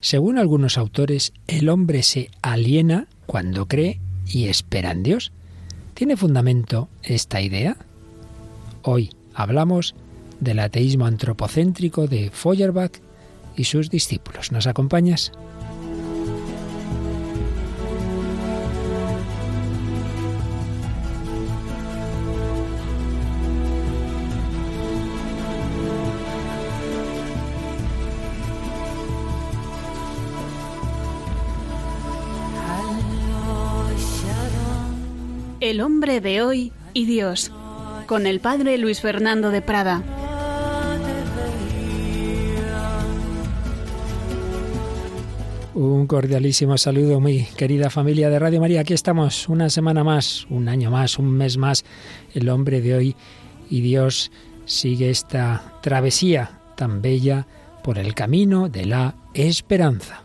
Según algunos autores, el hombre se aliena cuando cree y espera en Dios. ¿Tiene fundamento esta idea? Hoy hablamos del ateísmo antropocéntrico de Feuerbach y sus discípulos. ¿Nos acompañas? Hombre de hoy y Dios, con el padre Luis Fernando de Prada. Un cordialísimo saludo, muy querida familia de Radio María. Aquí estamos una semana más, un año más, un mes más. El hombre de hoy y Dios sigue esta travesía tan bella por el camino de la esperanza.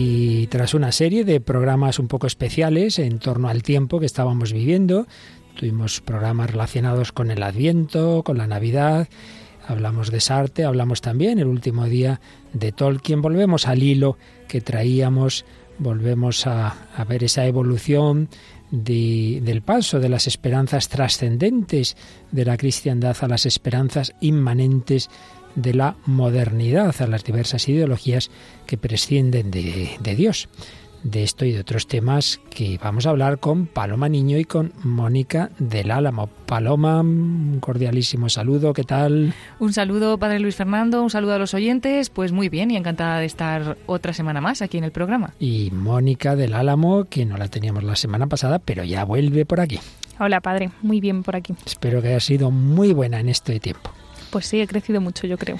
Y tras una serie de programas un poco especiales en torno al tiempo que estábamos viviendo, tuvimos programas relacionados con el Adviento, con la Navidad, hablamos de Sarte, hablamos también el último día de Tolkien, volvemos al hilo que traíamos, volvemos a, ver esa evolución de, del paso de las esperanzas trascendentes de la cristiandad a las esperanzas inmanentes de la modernidad, a las diversas ideologías que prescienden de, de Dios de esto y de otros temas que vamos a hablar con Paloma Niño y con Mónica del Álamo. Paloma, un cordialísimo saludo, ¿qué tal? Un saludo, Padre Luis Fernando, un saludo a los oyentes, pues muy bien y encantada de estar otra semana más aquí en el programa. Y Mónica del Álamo, que no la teníamos la semana pasada, pero ya vuelve por aquí. Hola, Padre, muy bien por aquí. Espero que haya sido muy buena en este tiempo. Pues sí, he crecido mucho, yo creo.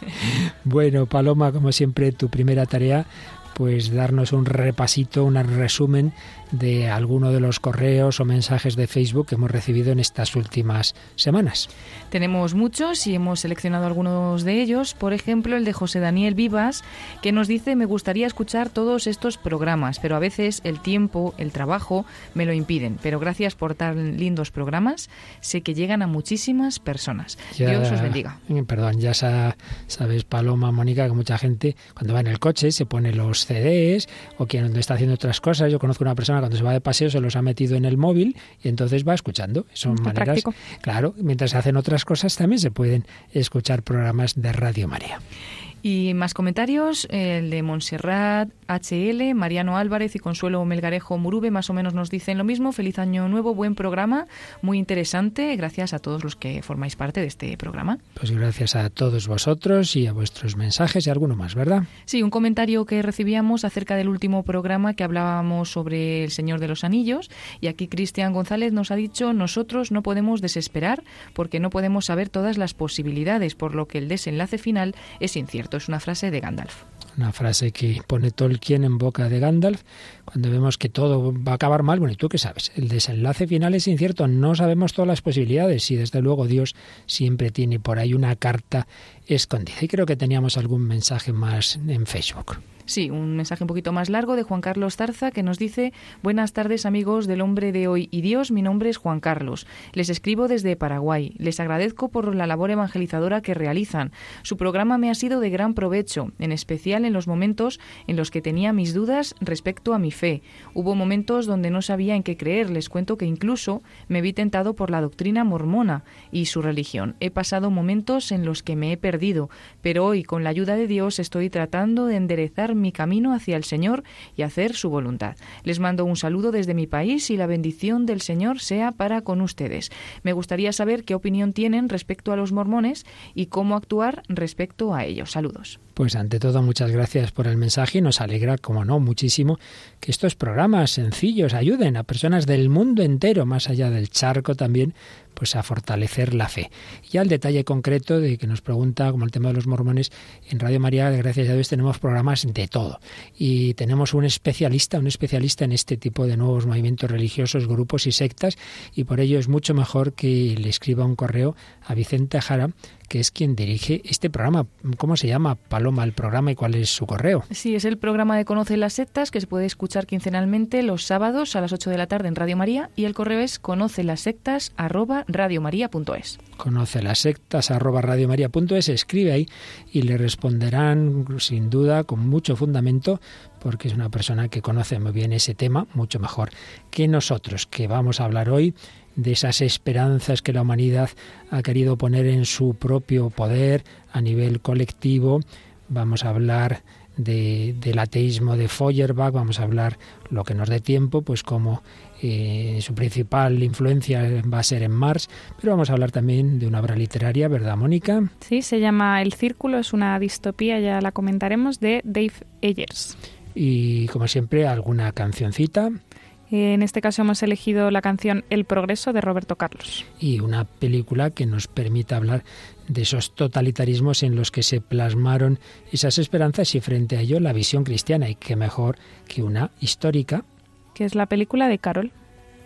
bueno, Paloma, como siempre, tu primera tarea pues darnos un repasito, un resumen de alguno de los correos o mensajes de Facebook que hemos recibido en estas últimas semanas. Tenemos muchos y hemos seleccionado algunos de ellos. Por ejemplo, el de José Daniel Vivas, que nos dice, me gustaría escuchar todos estos programas, pero a veces el tiempo, el trabajo me lo impiden. Pero gracias por tan lindos programas. Sé que llegan a muchísimas personas. Ya, Dios os bendiga. Perdón, ya sa, sabes, Paloma, Mónica, que mucha gente cuando va en el coche se pone los CDs o quien está haciendo otras cosas. Yo conozco una persona cuando se va de paseo se los ha metido en el móvil y entonces va escuchando. Son Qué maneras, práctico. claro, mientras se hacen otras cosas también se pueden escuchar programas de Radio María. Y más comentarios, el de Montserrat HL, Mariano Álvarez y Consuelo Melgarejo Murube más o menos nos dicen lo mismo. Feliz año nuevo, buen programa, muy interesante. Gracias a todos los que formáis parte de este programa. Pues gracias a todos vosotros y a vuestros mensajes y alguno más, ¿verdad? Sí, un comentario que recibíamos acerca del último programa que hablábamos sobre el Señor de los Anillos. Y aquí Cristian González nos ha dicho, nosotros no podemos desesperar porque no podemos saber todas las posibilidades, por lo que el desenlace final es incierto. Es una frase de Gandalf. Una frase que pone Tolkien en boca de Gandalf cuando vemos que todo va a acabar mal. Bueno, ¿y tú qué sabes? El desenlace final es incierto, no sabemos todas las posibilidades y desde luego Dios siempre tiene por ahí una carta escondida. Y creo que teníamos algún mensaje más en Facebook. Sí, un mensaje un poquito más largo de Juan Carlos Tarza que nos dice Buenas tardes amigos del hombre de hoy y Dios, mi nombre es Juan Carlos. Les escribo desde Paraguay. Les agradezco por la labor evangelizadora que realizan. Su programa me ha sido de gran provecho, en especial en los momentos en los que tenía mis dudas respecto a mi fe. Hubo momentos donde no sabía en qué creer. Les cuento que incluso me vi tentado por la doctrina mormona y su religión. He pasado momentos en los que me he perdido, pero hoy con la ayuda de Dios estoy tratando de enderezar mi camino hacia el Señor y hacer su voluntad. Les mando un saludo desde mi país y la bendición del Señor sea para con ustedes. Me gustaría saber qué opinión tienen respecto a los mormones y cómo actuar respecto a ellos. Saludos. Pues ante todo, muchas gracias por el mensaje nos alegra, como no, muchísimo que estos programas sencillos ayuden a personas del mundo entero, más allá del charco también, pues a fortalecer la fe. Y ya el detalle concreto de que nos pregunta, como el tema de los mormones, en Radio María, gracias a Dios, tenemos programas de todo. Y tenemos un especialista, un especialista en este tipo de nuevos movimientos religiosos, grupos y sectas, y por ello es mucho mejor que le escriba un correo a Vicente Jara, que es quien dirige este programa. ¿Cómo se llama? Paloma. El programa y cuál es su correo. Sí, es el programa de Conoce las Sectas que se puede escuchar quincenalmente los sábados a las 8 de la tarde en Radio María y el correo es conoce las sectas arroba radiomaria.es. Conoce las sectas arroba radiomaria.es, escribe ahí y le responderán sin duda con mucho fundamento porque es una persona que conoce muy bien ese tema, mucho mejor que nosotros, que vamos a hablar hoy de esas esperanzas que la humanidad ha querido poner en su propio poder a nivel colectivo. Vamos a hablar de, del ateísmo de Feuerbach, vamos a hablar lo que nos dé tiempo, pues como eh, su principal influencia va a ser en Marx, pero vamos a hablar también de una obra literaria, ¿verdad, Mónica? Sí, se llama El Círculo, es una distopía, ya la comentaremos, de Dave Eggers. Y como siempre, alguna cancioncita. En este caso hemos elegido la canción El Progreso de Roberto Carlos. Y una película que nos permita hablar de esos totalitarismos en los que se plasmaron esas esperanzas y frente a ello la visión cristiana. Y qué mejor que una histórica. Que es la película de Carol.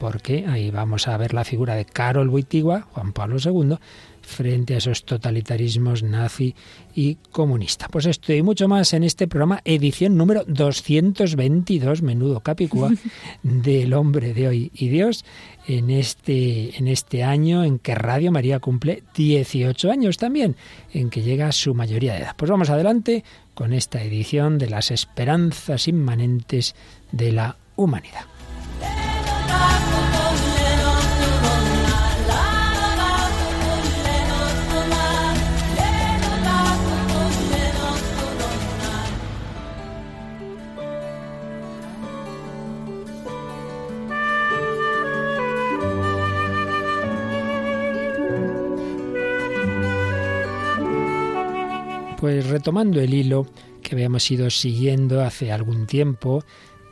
Porque ahí vamos a ver la figura de Carol Wittigua, Juan Pablo II, frente a esos totalitarismos nazi y comunista. Pues esto y mucho más en este programa, edición número 222, menudo capicúa, del hombre de hoy y Dios, en este, en este año en que Radio María cumple 18 años también, en que llega a su mayoría de edad. Pues vamos adelante con esta edición de las esperanzas inmanentes de la humanidad. Pues retomando el hilo que habíamos ido siguiendo hace algún tiempo,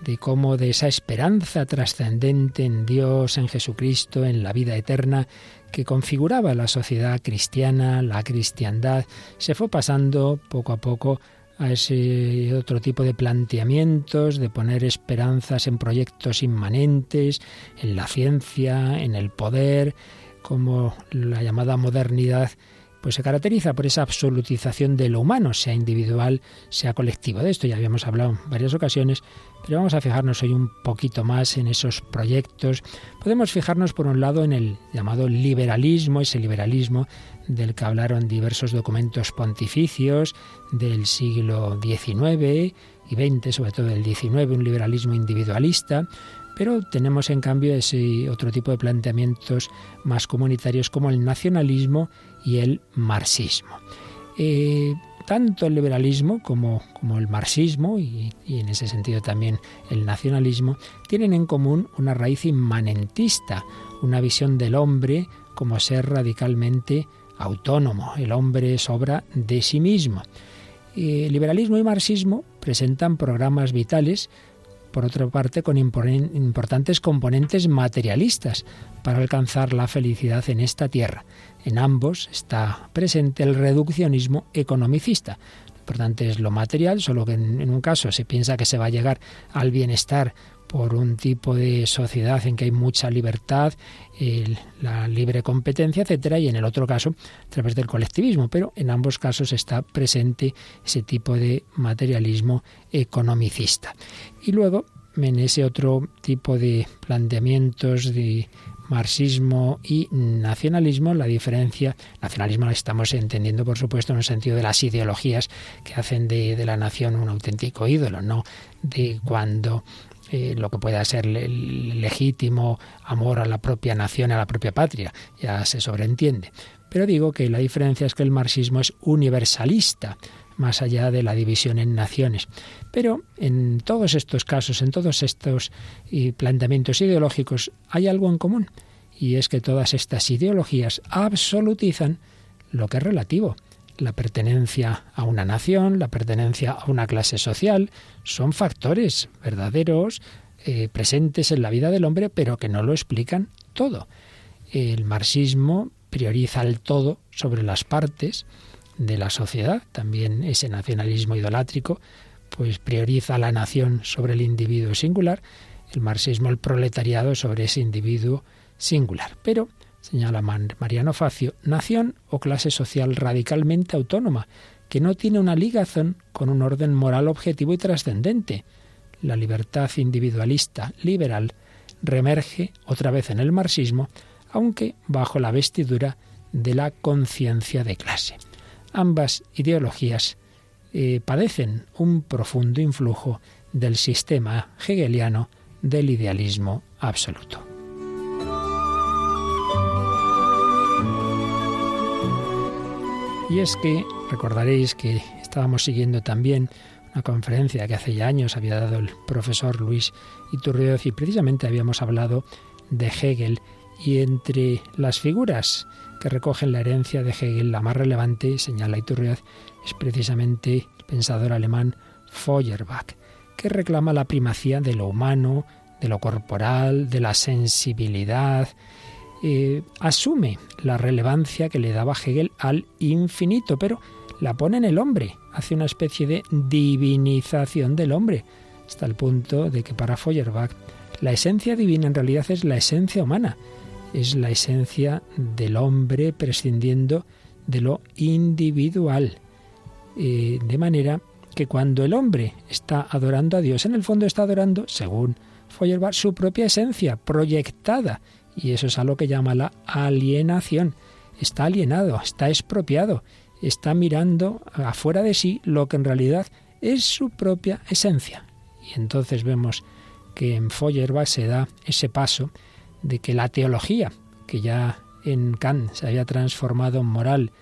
de cómo de esa esperanza trascendente en Dios, en Jesucristo, en la vida eterna, que configuraba la sociedad cristiana, la cristiandad, se fue pasando poco a poco a ese otro tipo de planteamientos, de poner esperanzas en proyectos inmanentes, en la ciencia, en el poder, como la llamada modernidad pues se caracteriza por esa absolutización de lo humano, sea individual, sea colectivo. De esto ya habíamos hablado en varias ocasiones, pero vamos a fijarnos hoy un poquito más en esos proyectos. Podemos fijarnos por un lado en el llamado liberalismo, ese liberalismo del que hablaron diversos documentos pontificios del siglo XIX y XX, sobre todo del XIX, un liberalismo individualista, pero tenemos en cambio ese otro tipo de planteamientos más comunitarios como el nacionalismo y el marxismo. Eh, tanto el liberalismo como, el marxismo y, y, en ese sentido también el nacionalismo tienen en común una raíz inmanentista, una visión del hombre como ser radicalmente autónomo. El hombre es obra de sí mismo. Eh, liberalismo y marxismo presentan programas vitales por otra parte, con importantes componentes materialistas para alcanzar la felicidad en esta tierra. En ambos está presente el reduccionismo economicista. Lo importante es lo material, solo que en, un caso se piensa que se va a llegar al bienestar por un tipo de sociedad en que hay mucha libertad, la libre competencia, etcétera, y en el otro caso a través del colectivismo, pero en ambos casos está presente ese tipo de materialismo economicista. Y luego, en ese otro tipo de planteamientos de marxismo y nacionalismo, la diferencia, nacionalismo la estamos entendiendo, por supuesto, en el sentido de las ideologías que hacen de la nación un auténtico ídolo, no de cuando eh, lo que pueda ser legítimo amor a la propia nación, a la propia patria, ya se sobreentiende. Pero digo que la diferencia es que el marxismo es universalista, más allá de la división en naciones. Pero en todos estos casos, en todos estos planteamientos ideológicos, hay algo en común, y es que todas estas ideologías absolutizan lo que es relativo la pertenencia a una nación, la pertenencia a una clase social, son factores verdaderos, eh, presentes en la vida del hombre, pero que no lo explican todo. El marxismo prioriza el todo sobre las partes de la sociedad, también ese nacionalismo idolátrico, pues prioriza la nación sobre el individuo singular, el marxismo el proletariado sobre ese individuo singular. Pero señala Mariano Facio, nación o clase social radicalmente autónoma, que no tiene una ligazón con un orden moral objetivo y trascendente. La libertad individualista liberal reemerge otra vez en el marxismo, aunque bajo la vestidura de la conciencia de clase. Ambas ideologías eh, padecen un profundo influjo del sistema hegeliano del idealismo absoluto. Y es que recordaréis que estábamos siguiendo también una conferencia que hace ya años había dado el profesor Luis Iturrioz y precisamente habíamos hablado de Hegel y entre las figuras que recogen la herencia de Hegel, la más relevante, señala Iturrioz, es precisamente el pensador alemán Feuerbach, que reclama la primacía de lo humano, de lo corporal, de la sensibilidad, eh, asume la relevancia que le daba Hegel al infinito, pero la pone en el hombre, hace una especie de divinización del hombre, hasta el punto de que para Feuerbach la esencia divina en realidad es la esencia humana, es la esencia del hombre prescindiendo de lo individual. Eh, de manera que cuando el hombre está adorando a Dios, en el fondo está adorando, según Feuerbach, su propia esencia proyectada. Y eso es a lo que llama la alienación. Está alienado, está expropiado, está mirando afuera de sí lo que en realidad es su propia esencia. Y entonces vemos que en Feuerbach se da ese paso de que la teología, que ya en Kant se había transformado en moral,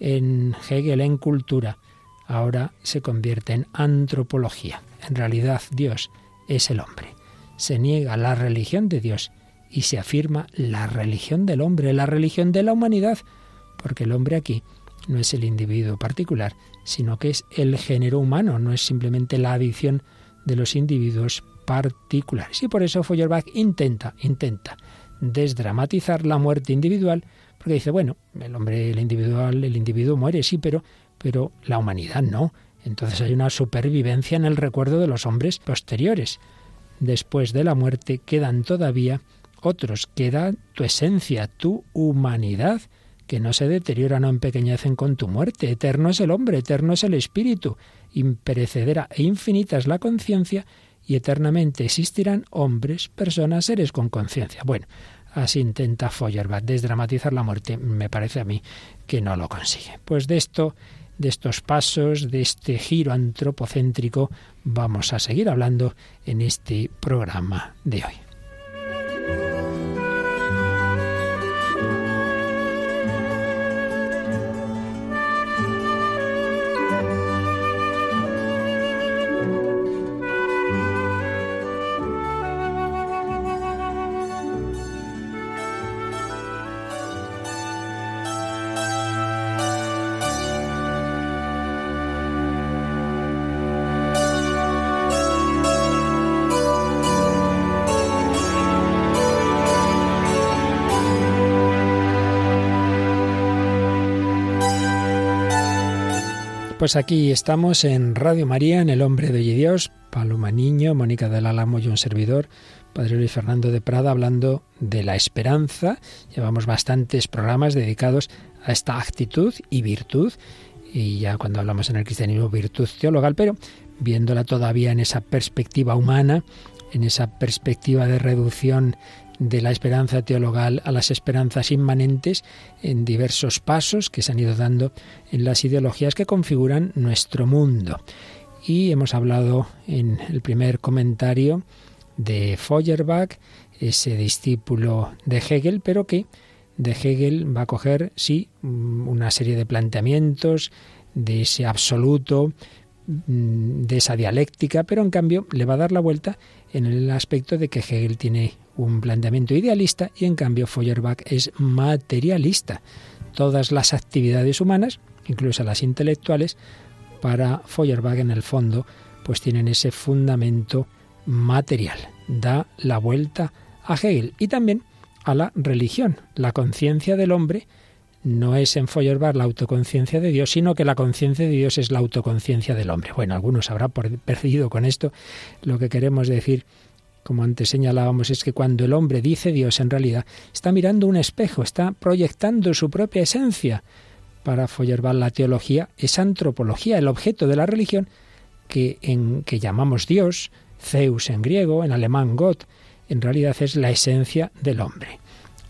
en Hegel en cultura, ahora se convierte en antropología. En realidad Dios es el hombre. Se niega la religión de Dios y se afirma la religión del hombre, la religión de la humanidad, porque el hombre aquí no es el individuo particular, sino que es el género humano, no es simplemente la adición de los individuos particulares. Y por eso Feuerbach intenta, intenta desdramatizar la muerte individual, porque dice, bueno, el hombre, el individual, el individuo muere, sí, pero, pero la humanidad no. Entonces hay una supervivencia en el recuerdo de los hombres posteriores. Después de la muerte quedan todavía otros, queda tu esencia, tu humanidad, que no se deteriora, no empequeñecen con tu muerte. Eterno es el hombre, eterno es el espíritu, imperecedera e infinita es la conciencia, y eternamente existirán hombres, personas, seres con conciencia. Bueno, así intenta Feuerbach desdramatizar la muerte. Me parece a mí que no lo consigue. Pues de esto, de estos pasos, de este giro antropocéntrico, vamos a seguir hablando en este programa de hoy. Pues aquí estamos en Radio María, en El Hombre de Hoy Dios, Paloma Niño, Mónica del Álamo y un servidor, Padre Luis Fernando de Prada, hablando de la esperanza. Llevamos bastantes programas dedicados a esta actitud y virtud, y ya cuando hablamos en el cristianismo, virtud teologal, pero viéndola todavía en esa perspectiva humana, en esa perspectiva de reducción de la esperanza teologal a las esperanzas inmanentes en diversos pasos que se han ido dando en las ideologías que configuran nuestro mundo. Y hemos hablado en el primer comentario de Feuerbach, ese discípulo de Hegel, pero que de Hegel va a coger, sí, una serie de planteamientos de ese absoluto, mm, de esa dialéctica, pero en cambio le va a dar la vuelta en el aspecto de que Hegel tiene un planteamiento idealista y en cambio Feuerbach es materialista. Todas las actividades humanas, incluso las intelectuales, para Feuerbach en el fondo, pues tienen ese fundamento material. Da la vuelta a Hegel y también a la religión. La conciencia del hombre no es en Feuerbach la autoconciencia de Dios, sino que la conciencia de Dios es la autoconciencia del hombre. Bueno, algunos habrán perdido con esto. Lo que queremos decir como antes señalábamos, es que cuando el hombre dice Dios, en realidad está mirando un espejo, está proyectando su propia esencia, para Feuerbach la teología es antropología, el objeto de la religión que, en, que llamamos Dios, Zeus en griego, en alemán Gott, en realidad es la esencia del hombre.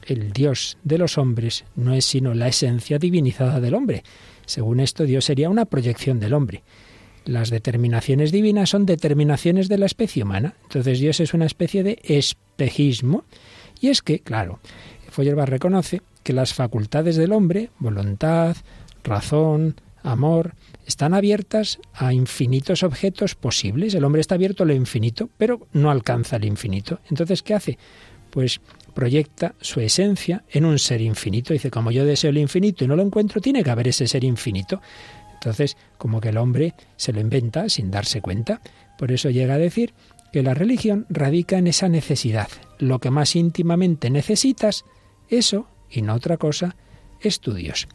El Dios de los hombres no es sino la esencia divinizada del hombre. Según esto, Dios sería una proyección del hombre. Las determinaciones divinas son determinaciones de la especie humana. Entonces Dios es una especie de espejismo. Y es que, claro, Feuerbach reconoce que las facultades del hombre, voluntad, razón, amor, están abiertas a infinitos objetos posibles. El hombre está abierto a lo infinito, pero no alcanza el infinito. Entonces, ¿qué hace? Pues proyecta su esencia en un ser infinito. Dice, como yo deseo el infinito y no lo encuentro, tiene que haber ese ser infinito. Entonces, como que el hombre se lo inventa sin darse cuenta. Por eso llega a decir que la religión radica en esa necesidad. Lo que más íntimamente necesitas, eso y no otra cosa, es tu Dios.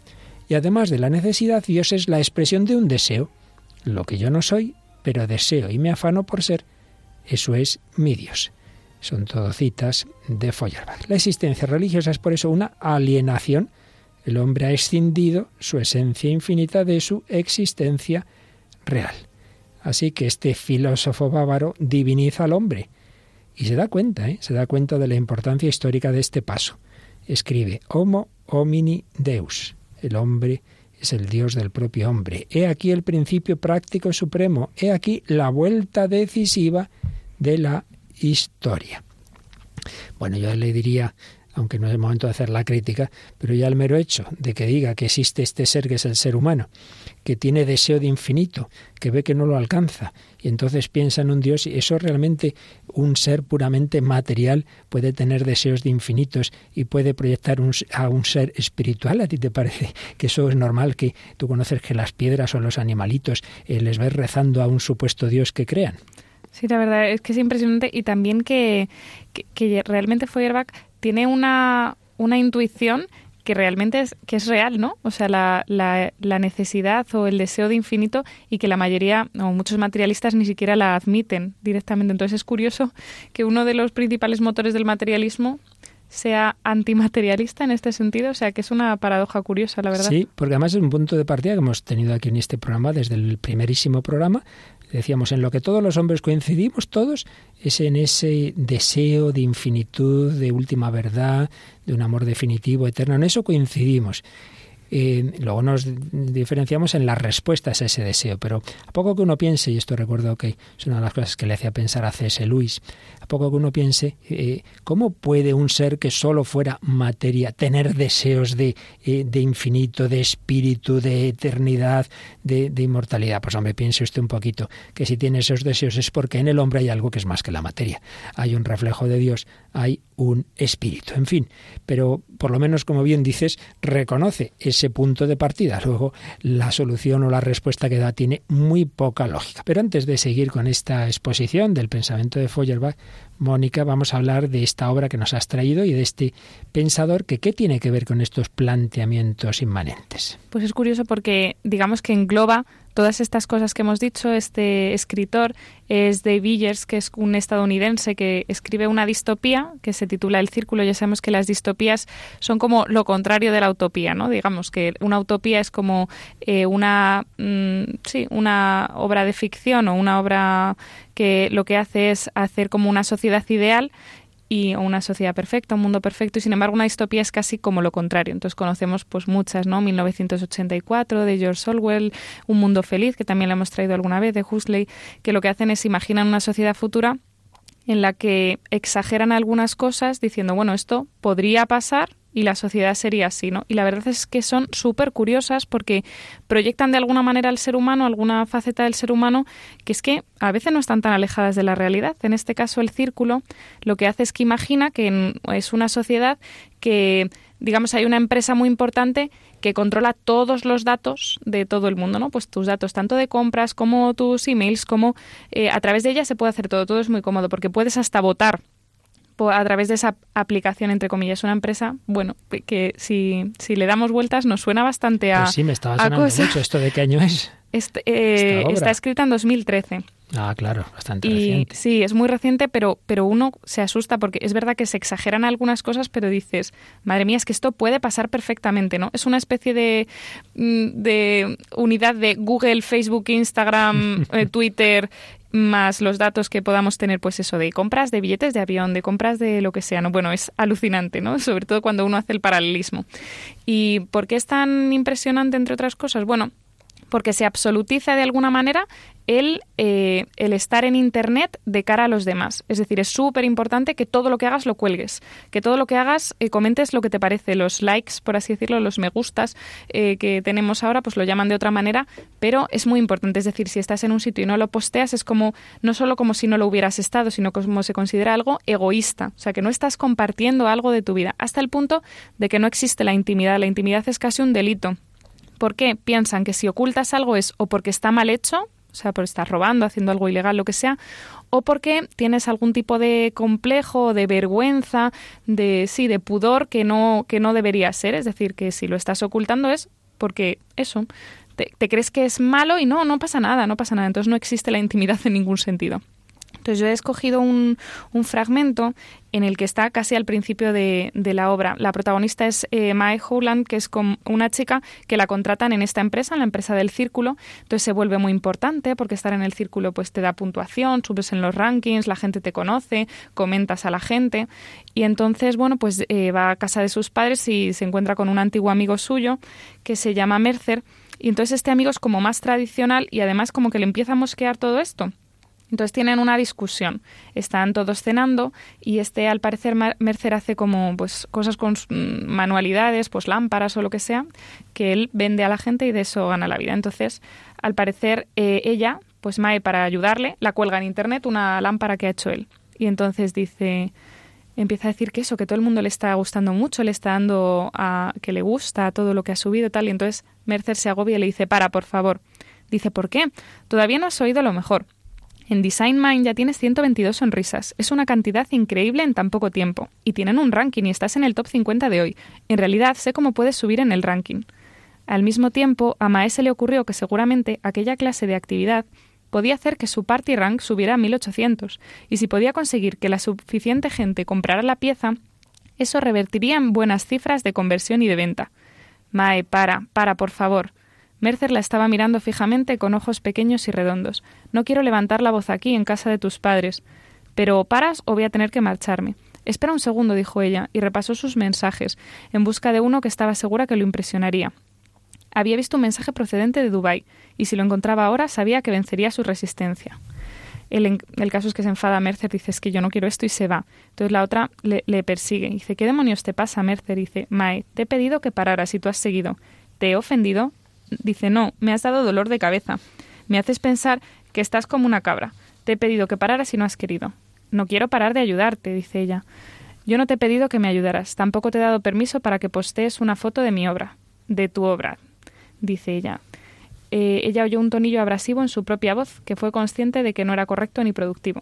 Y además de la necesidad, Dios es la expresión de un deseo. Lo que yo no soy, pero deseo y me afano por ser, eso es mi Dios. Son todo citas de Feuerbach. La existencia religiosa es por eso una alienación. El hombre ha escindido su esencia infinita de su existencia real. Así que este filósofo bávaro diviniza al hombre y se da cuenta, ¿eh? se da cuenta de la importancia histórica de este paso escribe Homo homini Deus. El hombre es el Dios del propio hombre. He aquí el principio práctico supremo. He aquí la vuelta decisiva de la historia. Bueno, yo le diría aunque no es el momento de hacer la crítica, pero ya el mero hecho de que diga que existe este ser que es el ser humano, que tiene deseo de infinito, que ve que no lo alcanza, y entonces piensa en un Dios, y eso realmente un ser puramente material puede tener deseos de infinitos y puede proyectar a un ser espiritual. ¿A ti te parece que eso es normal, que tú conoces que las piedras o los animalitos eh, les ves rezando a un supuesto Dios que crean? Sí, la verdad es que es impresionante y también que, que, que realmente Feuerbach tiene una, una intuición que realmente es, que es real, ¿no? O sea, la, la, la, necesidad o el deseo de infinito y que la mayoría o muchos materialistas ni siquiera la admiten directamente. Entonces es curioso que uno de los principales motores del materialismo sea antimaterialista en este sentido, o sea que es una paradoja curiosa, la verdad. Sí, porque además es un punto de partida que hemos tenido aquí en este programa desde el primerísimo programa, decíamos, en lo que todos los hombres coincidimos, todos, es en ese deseo de infinitud, de última verdad, de un amor definitivo, eterno. En eso coincidimos. Luego nos diferenciamos en las respuestas a ese deseo, pero a poco que uno piense, y esto recuerdo que es una de las cosas que le hacía pensar a C.S. Luis, a poco que uno piense, eh, ¿cómo puede un ser que solo fuera materia tener deseos de, eh, de infinito, de espíritu, de eternidad, de, de, inmortalidad? Pues hombre, piense usted un poquito que si tiene esos deseos es porque en el hombre hay algo que es más que la materia. Hay un reflejo de Dios, hay un espíritu. En fin, pero por lo menos, como bien dices, reconoce ese punto de partida. Luego, la solución o la respuesta que da tiene muy poca lógica. Pero antes de seguir con esta exposición del pensamiento de Feuerbach, Mónica, vamos a hablar de esta obra que nos has traído y de este pensador que qué tiene que ver con estos planteamientos inmanentes. Pues es curioso porque digamos que engloba todas estas cosas que hemos dicho. Este escritor es Dave Villers, que es un estadounidense que escribe una distopía que se titula El Círculo. Ya sabemos que las distopías son como lo contrario de la utopía, ¿no? Digamos que una utopía es como eh, una, mm, sí, una obra de ficción o una obra que lo que hace es hacer como una sociedad ideal y una sociedad perfecta, un mundo perfecto, y sin embargo una distopía es casi como lo contrario. Entonces conocemos pues muchas, ¿no? 1984 de George Orwell, Un mundo feliz, que también le hemos traído alguna vez de Huxley, que lo que hacen es imaginar una sociedad futura en la que exageran algunas cosas diciendo, bueno, esto podría pasar y la sociedad sería así, ¿no? Y la verdad es que son súper curiosas porque proyectan de alguna manera al ser humano, alguna faceta del ser humano, que es que a veces no están tan alejadas de la realidad. En este caso, el círculo lo que hace es que imagina que es una sociedad que, digamos, hay una empresa muy importante que controla todos los datos de todo el mundo, ¿no? Pues tus datos, tanto de compras como tus emails, como eh, a través de ella se puede hacer todo. Todo es muy cómodo porque puedes hasta votar a través de esa aplicación, entre comillas, una empresa, bueno, que si, si le damos vueltas nos suena bastante a. Pues sí, me estaba sonando mucho. ¿Esto de qué año es? Este, eh, está escrita en 2013. Ah, claro, bastante y, reciente. Sí, es muy reciente, pero, pero uno se asusta porque es verdad que se exageran algunas cosas, pero dices, madre mía, es que esto puede pasar perfectamente, ¿no? Es una especie de, mm, de unidad de Google, Facebook, Instagram, eh, Twitter, más los datos que podamos tener, pues eso, de compras de billetes de avión, de compras de lo que sea, ¿no? Bueno, es alucinante, ¿no? Sobre todo cuando uno hace el paralelismo. ¿Y por qué es tan impresionante, entre otras cosas? Bueno, porque se absolutiza de alguna manera el, eh, el estar en Internet de cara a los demás. Es decir, es súper importante que todo lo que hagas lo cuelgues, que todo lo que hagas eh, comentes lo que te parece. Los likes, por así decirlo, los me gustas eh, que tenemos ahora, pues lo llaman de otra manera, pero es muy importante. Es decir, si estás en un sitio y no lo posteas, es como no solo como si no lo hubieras estado, sino como se considera algo egoísta. O sea, que no estás compartiendo algo de tu vida, hasta el punto de que no existe la intimidad. La intimidad es casi un delito. ¿Por qué? Piensan que si ocultas algo es o porque está mal hecho, o sea, por estar robando, haciendo algo ilegal, lo que sea, o porque tienes algún tipo de complejo, de vergüenza, de sí, de pudor que no que no debería ser, es decir, que si lo estás ocultando es porque eso, te, te crees que es malo y no, no pasa nada, no pasa nada, entonces no existe la intimidad en ningún sentido. Yo he escogido un, fragmento en el que está casi al principio de, de la obra. La protagonista es eh, Mae Howland, que es una chica que la contratan en esta empresa, en la empresa del círculo. Entonces se vuelve muy importante porque estar en el círculo pues te da puntuación, subes en los rankings, la gente te conoce, comentas a la gente. Y entonces, bueno, pues eh, va a casa de sus padres y se encuentra con un antiguo amigo suyo que se llama Mercer. Y entonces este amigo es como más tradicional y además como que le empieza a mosquear todo esto. Entonces tienen una discusión. Están todos cenando y este, al parecer, Mercer hace como pues cosas con mm, manualidades, pues lámparas o lo que sea, que él vende a la gente y de eso gana la vida. Entonces, al parecer, eh, ella, pues Mae, para ayudarle, la cuelga en internet una lámpara que ha hecho él. Y entonces dice, empieza a decir que eso, que todo el mundo le está gustando mucho, le está dando a que le gusta todo lo que ha subido tal. Y entonces Mercer se agobia y le dice, para, por favor. Dice, ¿por qué? Todavía no has oído lo mejor. En Design Mind ya tienes 122 sonrisas. Es una cantidad increíble en tan poco tiempo. Y tienen un ranking y estás en el top 50 de hoy. En realidad sé cómo puedes subir en el ranking. Al mismo tiempo, a Mae se le ocurrió que seguramente aquella clase de actividad podía hacer que su party rank subiera a 1800, y si podía conseguir que la suficiente gente comprara la pieza, eso revertiría en buenas cifras de conversión y de venta. Mae, para, para, por favor. Mercer la estaba mirando fijamente con ojos pequeños y redondos. No quiero levantar la voz aquí, en casa de tus padres. Pero o paras o voy a tener que marcharme. Espera un segundo, dijo ella, y repasó sus mensajes, en busca de uno que estaba segura que lo impresionaría. Había visto un mensaje procedente de Dubái, y si lo encontraba ahora sabía que vencería su resistencia. El, caso es que se enfada Mercer, dice, es que yo no quiero esto y se va. Entonces la otra le, le persigue. Dice, ¿qué demonios te pasa, Mercer? Dice, Mae, te he pedido que pararas y tú has seguido. ¿Te he ofendido? Dice, no, me has dado dolor de cabeza. Me haces pensar que estás como una cabra. Te he pedido que pararas y no has querido. No quiero parar de ayudarte, dice ella. Yo no te he pedido que me ayudaras. Tampoco te he dado permiso para que postees una foto de mi obra, de tu obra, dice ella. Eh, ella oyó un tonillo abrasivo en su propia voz, que fue consciente de que no era correcto ni productivo.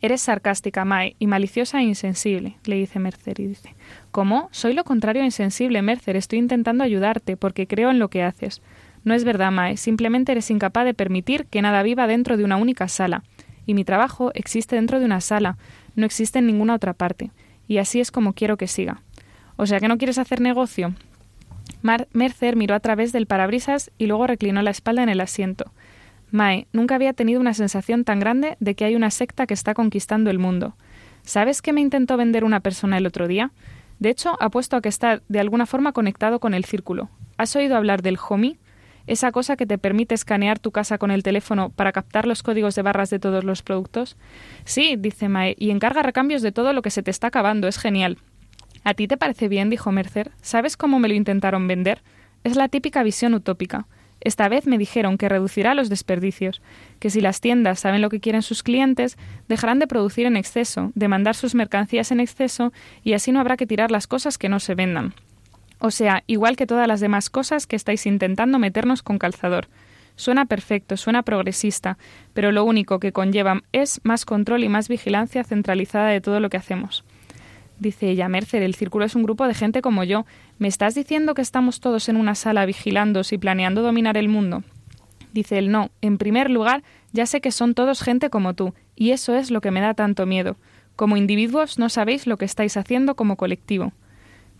Eres sarcástica, Mae, y maliciosa e insensible, le dice Mercer y dice. ¿Cómo? Soy lo contrario a insensible, Mercer. Estoy intentando ayudarte porque creo en lo que haces. No es verdad, Mae. Simplemente eres incapaz de permitir que nada viva dentro de una única sala. Y mi trabajo existe dentro de una sala, no existe en ninguna otra parte. Y así es como quiero que siga. O sea que no quieres hacer negocio. Mercer miró a través del parabrisas y luego reclinó la espalda en el asiento. Mae, nunca había tenido una sensación tan grande de que hay una secta que está conquistando el mundo. ¿Sabes qué me intentó vender una persona el otro día? De hecho, apuesto a que está de alguna forma conectado con el círculo. ¿Has oído hablar del HOMI? ¿Esa cosa que te permite escanear tu casa con el teléfono para captar los códigos de barras de todos los productos? Sí, dice Mae, y encarga recambios de todo lo que se te está acabando. Es genial. ¿A ti te parece bien? dijo Mercer. ¿Sabes cómo me lo intentaron vender? Es la típica visión utópica. Esta vez me dijeron que reducirá los desperdicios, que si las tiendas saben lo que quieren sus clientes, dejarán de producir en exceso, de mandar sus mercancías en exceso y así no habrá que tirar las cosas que no se vendan. O sea, igual que todas las demás cosas que estáis intentando meternos con calzador. Suena perfecto, suena progresista, pero lo único que conlleva es más control y más vigilancia centralizada de todo lo que hacemos. Dice ella, Mercer, el círculo es un grupo de gente como yo. ¿Me estás diciendo que estamos todos en una sala vigilando y planeando dominar el mundo? Dice él, no, en primer lugar, ya sé que son todos gente como tú, y eso es lo que me da tanto miedo. Como individuos no sabéis lo que estáis haciendo como colectivo.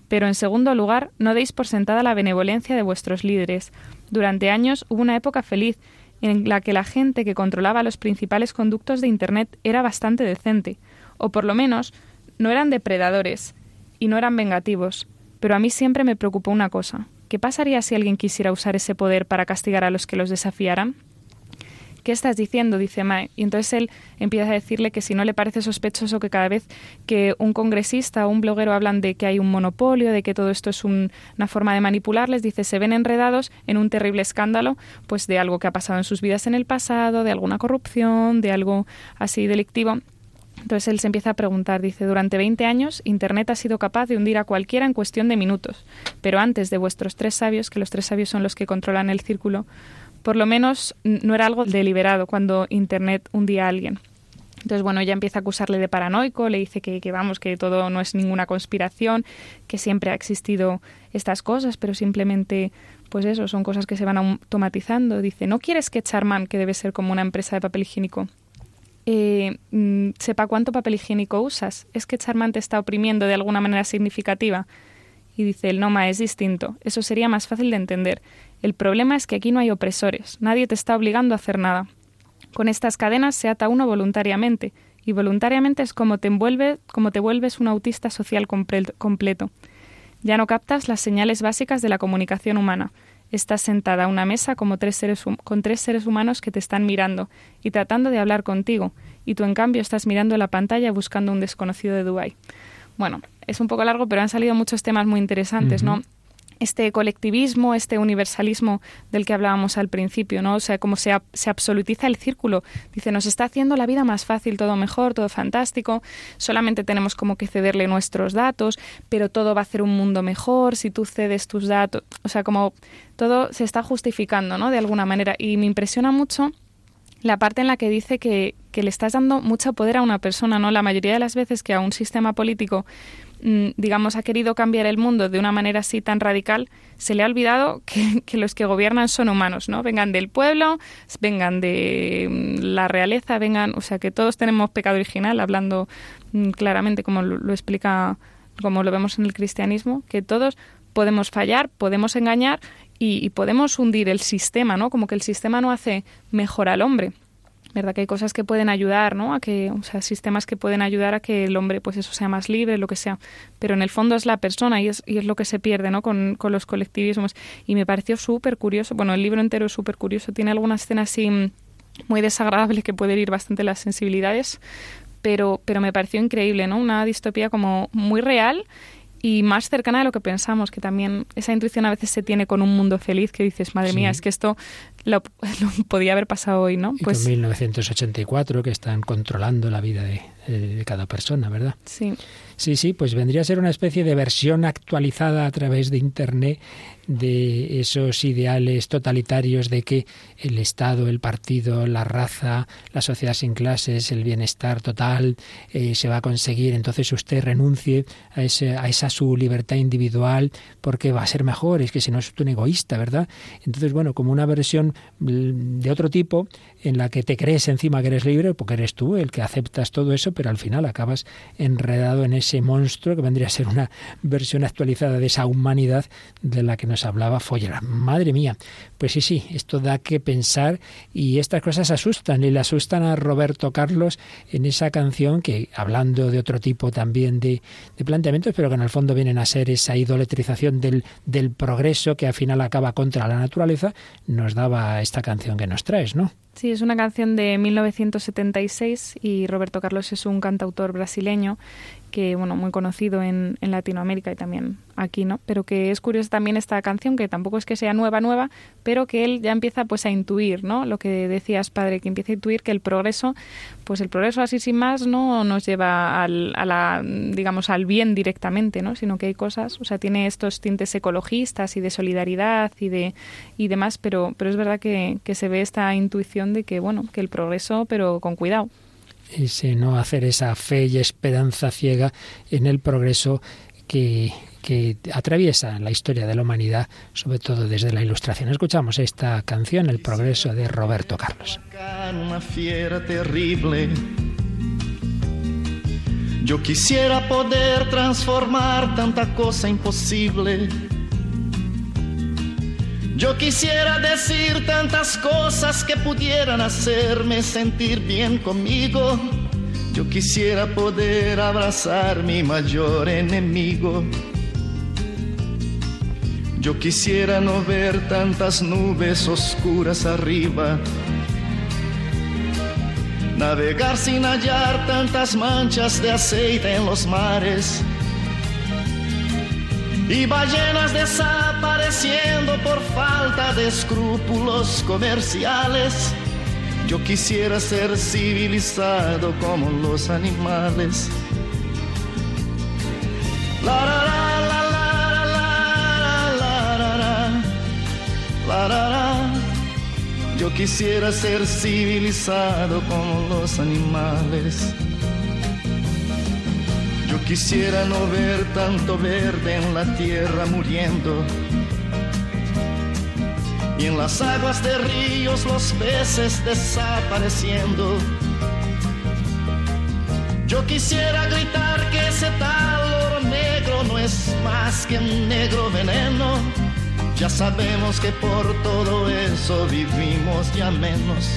Pero en segundo lugar, no deis por sentada la benevolencia de vuestros líderes. Durante años hubo una época feliz en la que la gente que controlaba los principales conductos de Internet era bastante decente, o por lo menos no eran depredadores y no eran vengativos. Pero a mí siempre me preocupó una cosa. ¿Qué pasaría si alguien quisiera usar ese poder para castigar a los que los desafiaran? ¿qué estás diciendo? Dice Mae. Y entonces él empieza a decirle que si no le parece sospechoso que cada vez que un congresista o un bloguero hablan de que hay un monopolio, de que todo esto es una forma de manipularles, dice, se ven enredados en un terrible escándalo, pues de algo que ha pasado en sus vidas en el pasado, de alguna corrupción, de algo así delictivo. Entonces él se empieza a preguntar, dice, durante 20 años Internet ha sido capaz de hundir a cualquiera en cuestión de minutos, pero antes de vuestros tres sabios, que los tres sabios son los que controlan el círculo, por lo menos no era algo deliberado cuando Internet hundía a alguien. Entonces, bueno, ella empieza a acusarle de paranoico, le dice que, que, vamos, que todo no es ninguna conspiración, que siempre ha existido estas cosas, pero simplemente, pues eso, son cosas que se van automatizando. Dice, ¿no quieres que Charman, que debe ser como una empresa de papel higiénico, eh, mm, sepa cuánto papel higiénico usas? ¿Es que Charman te está oprimiendo de alguna manera significativa? Y dice, el Noma es distinto. Eso sería más fácil de entender. El problema es que aquí no hay opresores, nadie te está obligando a hacer nada. Con estas cadenas se ata uno voluntariamente, y voluntariamente es como te, envuelve, como te vuelves un autista social completo. Ya no captas las señales básicas de la comunicación humana. Estás sentada a una mesa como tres seres con tres seres humanos que te están mirando y tratando de hablar contigo, y tú en cambio estás mirando la pantalla buscando un desconocido de Dubái. Bueno, es un poco largo, pero han salido muchos temas muy interesantes, ¿no? Este colectivismo, este universalismo del que hablábamos al principio, ¿no? O sea, cómo se, se, absolutiza el círculo. Dice, nos está haciendo la vida más fácil, todo mejor, todo fantástico, solamente tenemos como que cederle nuestros datos, pero todo va a hacer un mundo mejor si tú cedes tus datos. O sea, como todo se está justificando, ¿no? De alguna manera. Y me impresiona mucho la parte en la que dice que, que le estás dando mucho poder a una persona, ¿no? La mayoría de las veces que a un sistema político digamos, ha querido cambiar el mundo de una manera así tan radical, se le ha olvidado que, los que gobiernan son humanos, ¿no? Vengan del pueblo, vengan de mm, la realeza, vengan, o sea, que todos tenemos pecado original, hablando mm, claramente como lo, explica, como lo vemos en el cristianismo, que todos podemos fallar, podemos engañar y, y podemos hundir el sistema, ¿no? Como que el sistema no hace mejor al hombre, ¿verdad? Que hay cosas que pueden ayudar, ¿no? A que, o sea, sistemas que pueden ayudar a que el hombre, pues eso, sea más libre, lo que sea. Pero en el fondo es la persona y es, y es lo que se pierde, ¿no? Con, con los colectivismos. Y me pareció súper curioso, bueno, el libro entero es súper curioso, tiene algunas escenas así muy desagradables que pueden ir bastante las sensibilidades, pero, pero me pareció increíble, ¿no? Una distopía como muy real y más cercana de lo que pensamos, que también esa intuición a veces se tiene con un mundo feliz que dices, madre mía, es que esto lo, podía haber pasado hoy, ¿no? Y pues con 1984 que están controlando la vida de, de cada persona, ¿verdad? Sí. Sí, sí, pues vendría a ser una especie de versión actualizada a través de Internet de esos ideales totalitarios de que el Estado, el partido, la raza, la sociedad sin clases, el bienestar total eh, se va a conseguir. Entonces usted renuncie a, ese, a esa su libertad individual porque va a ser mejor. Es que si no es un egoísta, ¿verdad? Entonces, bueno, como una versión de otro tipo en la que te crees encima que eres libre porque eres tú el que aceptas todo eso, pero al final acabas enredado en ese monstruo que vendría a ser una versión actualizada de esa humanidad de la que nos hablaba Foller. Madre mía, pues sí, sí, esto da que pensar y estas cosas asustan y le asustan a Roberto Carlos en esa canción que, hablando de otro tipo también de, de planteamientos, pero que en el fondo vienen a ser esa idolatrización del, del progreso que al final acaba contra la naturaleza, nos daba esta canción que nos traes, ¿no? Sí, es una canción de 1976 y Roberto Carlos es un cantautor brasileño que bueno muy conocido en, en, Latinoamérica y también aquí no pero que es curiosa también esta canción que tampoco es que sea nueva nueva pero que él ya empieza pues a intuir no lo que decías padre que empieza a intuir que el progreso pues el progreso así sin más no nos lleva al, a la digamos al bien directamente no sino que hay cosas o sea tiene estos tintes ecologistas y de solidaridad y de y demás pero pero es verdad que, que se ve esta intuición de que bueno que el progreso pero con cuidado ese no hacer esa fe y esperanza ciega en el progreso que, que atraviesa la historia de la humanidad, sobre todo desde la Ilustración. Escuchamos esta canción, El progreso de Roberto Carlos. Una fiera terrible. Yo quisiera poder transformar tanta cosa imposible. Yo quisiera decir tantas cosas que pudieran hacerme sentir bien conmigo. Yo quisiera poder abrazar mi mayor enemigo. Yo quisiera no ver tantas nubes oscuras arriba. Navegar sin hallar tantas manchas de aceite en los mares. Y ballenas desapareciendo por falta de escrúpulos comerciales. Yo quisiera ser civilizado como los animales. La, la, la. Yo quisiera ser civilizado como los animales. Quisiera no ver tanto verde en la tierra muriendo. Y en las aguas de ríos los peces desapareciendo. Yo quisiera gritar que ese tal oro negro no es más que un negro veneno ya sabemos que por todo eso vivimos ya menos.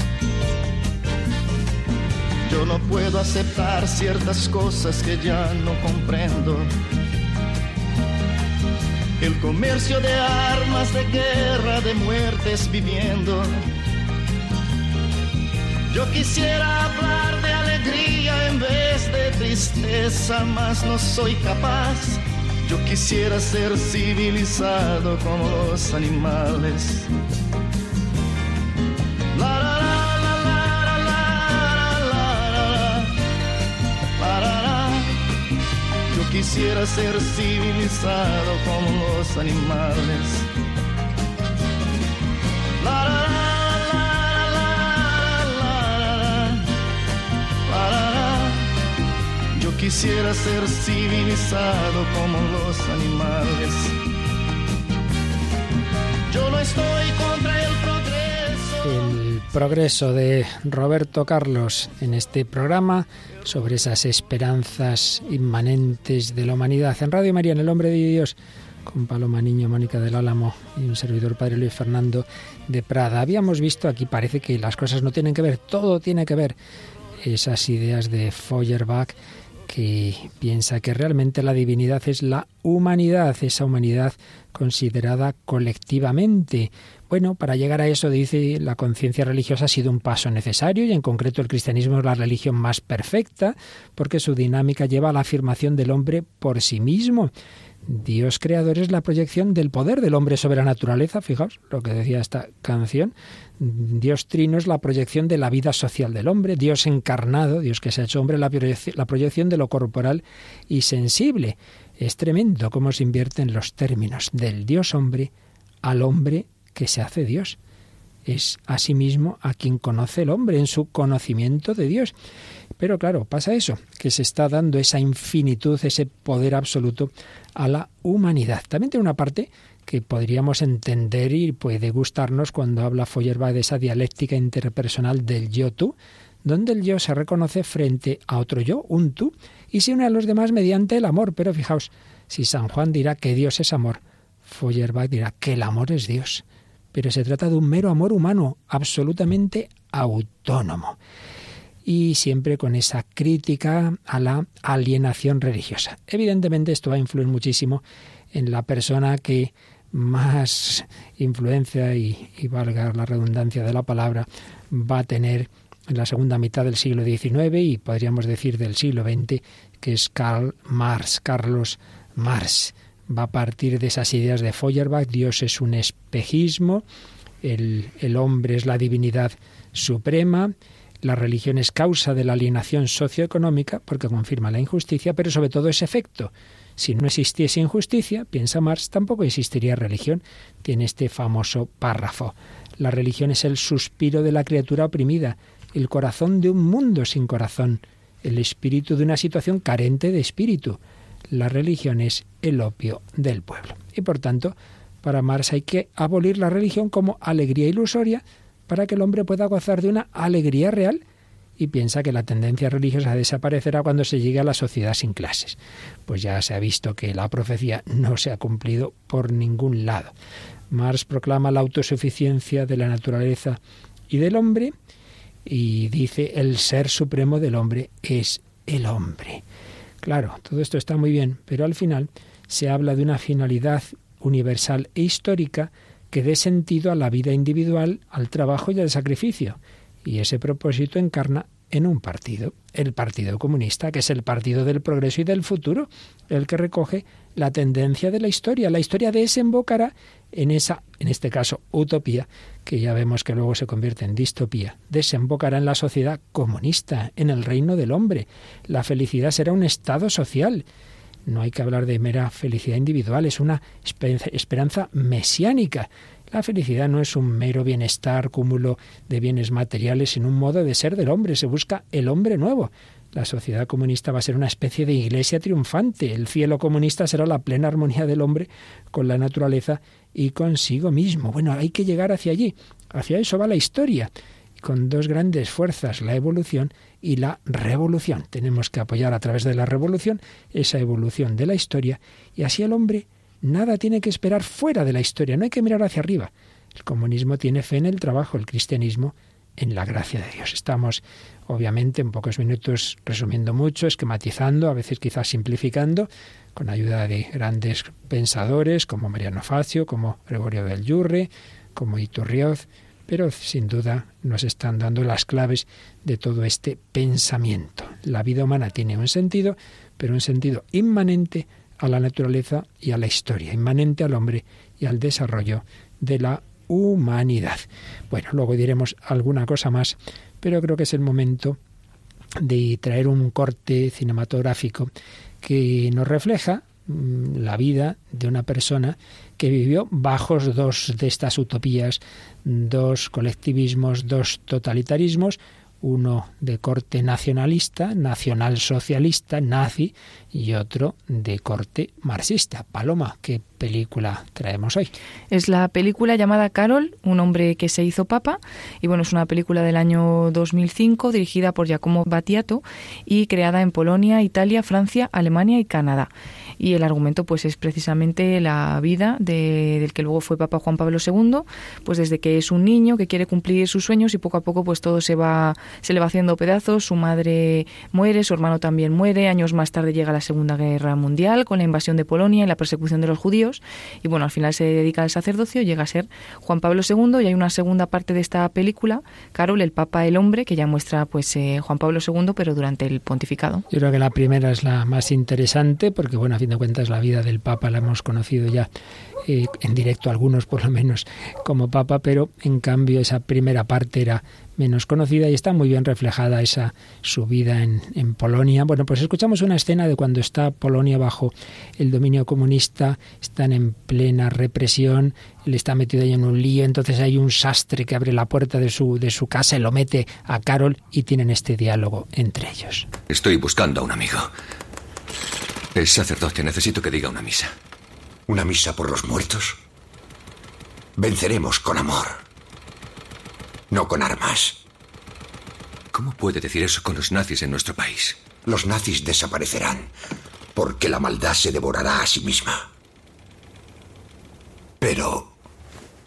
Yo no puedo aceptar ciertas cosas que ya no comprendo. El comercio de armas, de guerra, de muertes viviendo. Yo quisiera hablar de alegría en vez de tristeza, mas no soy capaz yo quisiera ser civilizado como los animales. Quisiera ser civilizado como los animales. quisiera ser civilizado como los animales. Yo no estoy contra el progreso. Progreso de Roberto Carlos en este programa sobre esas esperanzas inmanentes de la humanidad. En Radio María, en El Hombre de Dios, con Paloma Niño, Mónica del Álamo y un servidor Padre Luis Fernando de Prada. Habíamos visto, aquí parece que las cosas no tienen que ver, todo tiene que ver. Esas ideas de Feuerbach que piensa que realmente la divinidad es la humanidad, esa humanidad considerada colectivamente. Bueno, para llegar a eso, dice, la conciencia religiosa ha sido un paso necesario y en concreto el cristianismo es la religión más perfecta porque su dinámica lleva a la afirmación del hombre por sí mismo Dios creador es la proyección del poder del hombre sobre la naturaleza, fijaos lo que decía esta canción. Dios trino es la proyección de la vida social del hombre, Dios encarnado, Dios que se ha hecho hombre, la la proyección de lo corporal y sensible. Es tremendo cómo se invierten los términos del Dios hombre al hombre que se hace Dios. Es asimismo a quien conoce el hombre en su conocimiento de Dios. Pero claro, pasa eso, que se está dando esa infinitud, ese poder absoluto a la humanidad. También tiene una parte que podríamos entender y puede gustarnos cuando habla Feuerbach de esa dialéctica interpersonal del yo-tú, donde el yo se reconoce frente a otro yo, un tú, y se une a los demás mediante el amor. Pero fijaos, si San Juan dirá que Dios es amor, Feuerbach dirá que el amor es Dios. Pero se trata de un mero amor humano, absolutamente autónomo y siempre con esa crítica a la alienación religiosa. Evidentemente esto va a influir muchísimo en la persona que más influencia y, valga la redundancia de la palabra va a tener en la segunda mitad del siglo XIX y podríamos decir del siglo XX, que es Karl Marx, Carlos Marx. Va a partir de esas ideas de Feuerbach, Dios es un espejismo, el, hombre es la divinidad suprema, la religión es causa de la alienación socioeconómica porque confirma la injusticia, pero sobre todo es efecto. Si no existiese injusticia, piensa Marx, tampoco existiría religión. Tiene este famoso párrafo. La religión es el suspiro de la criatura oprimida, el corazón de un mundo sin corazón, el espíritu de una situación carente de espíritu. La religión es el opio del pueblo. Y por tanto, para Marx hay que abolir la religión como alegría ilusoria para que el hombre pueda gozar de una alegría real y piensa que la tendencia religiosa desaparecerá cuando se llegue a la sociedad sin clases. Pues ya se ha visto que la profecía no se ha cumplido por ningún lado. Marx proclama la autosuficiencia de la naturaleza y del hombre y dice el ser supremo del hombre es el hombre. Claro, todo esto está muy bien, pero al final se habla de una finalidad universal e histórica que dé sentido a la vida individual, al trabajo y al sacrificio y ese propósito encarna en un partido, el Partido Comunista, que es el partido del progreso y del futuro, el que recoge la tendencia de la historia. La historia desembocará en esa, en este caso, utopía, que ya vemos que luego se convierte en distopía. Desembocará en la sociedad comunista, en el reino del hombre. La felicidad será un estado social. No hay que hablar de mera felicidad individual, es una esperanza mesiánica la felicidad no es un mero bienestar, cúmulo de bienes materiales, sino un modo de ser del hombre. Se busca el hombre nuevo. La sociedad comunista va a ser una especie de iglesia triunfante. El cielo comunista será la plena armonía del hombre con la naturaleza y consigo mismo. Bueno, hay que llegar hacia allí. Hacia eso va la historia. Con dos grandes fuerzas, la evolución y la revolución. Tenemos que apoyar a través de la revolución esa evolución de la historia y así el hombre Nada tiene que esperar fuera de la historia, no hay que mirar hacia arriba. El comunismo tiene fe en el trabajo, el cristianismo en la gracia de Dios. Estamos, obviamente, en pocos minutos resumiendo mucho, esquematizando, a veces quizás simplificando, con ayuda de grandes pensadores como Mariano Facio, como Gregorio del Yurre, como Iturrioz, pero sin duda nos están dando las claves de todo este pensamiento. La vida humana tiene un sentido, pero un sentido inmanente a la naturaleza y a la historia, inmanente al hombre y al desarrollo de la humanidad. Bueno, luego diremos alguna cosa más, pero creo que es el momento de traer un corte cinematográfico que nos refleja mm, la vida de una persona que vivió bajo dos de estas utopías, dos colectivismos, dos totalitarismos, uno de corte nacionalista, nacionalsocialista, nazi, y otro de corte marxista. Paloma, ¿qué película traemos hoy? Es la película llamada Carol, un hombre que se hizo papa, y bueno, es una película del año 2005 dirigida por Giacomo Battiato y creada en Polonia, Italia, Francia, Alemania y Canadá. Y el argumento pues es precisamente la vida del que luego fue Papa Juan Pablo II, pues desde que es un niño que quiere cumplir sus sueños y poco a poco pues todo se va se le va haciendo pedazos, su madre muere, su hermano también muere, años más tarde llega la Segunda Guerra Mundial con la invasión de Polonia y la persecución de los judíos y bueno, al final se dedica al sacerdocio, llega a ser Juan Pablo II y hay una segunda parte de esta película, Carol, el Papa, el hombre, que ya muestra pues eh, Juan Pablo II pero durante el pontificado. Yo creo que la primera es la más interesante porque bueno, a fin de cuentas la vida del Papa la hemos conocido ya eh, en directo algunos por lo menos como Papa, pero en cambio esa primera parte era menos conocida y está muy bien reflejada esa su vida en, en, Polonia. Bueno, pues escuchamos una escena de cuando está Polonia bajo el dominio comunista, están en plena represión, él está metido ahí en un lío, entonces hay un sastre que abre la puerta de su, de su casa y lo mete a Carol y tienen este diálogo entre ellos. Estoy buscando a un amigo. Es sacerdote, necesito que diga una misa. ¿Una misa por los muertos? Venceremos con amor, no con armas. ¿Cómo puede decir eso con los nazis en nuestro país? Los nazis desaparecerán, porque la maldad se devorará a sí misma. Pero...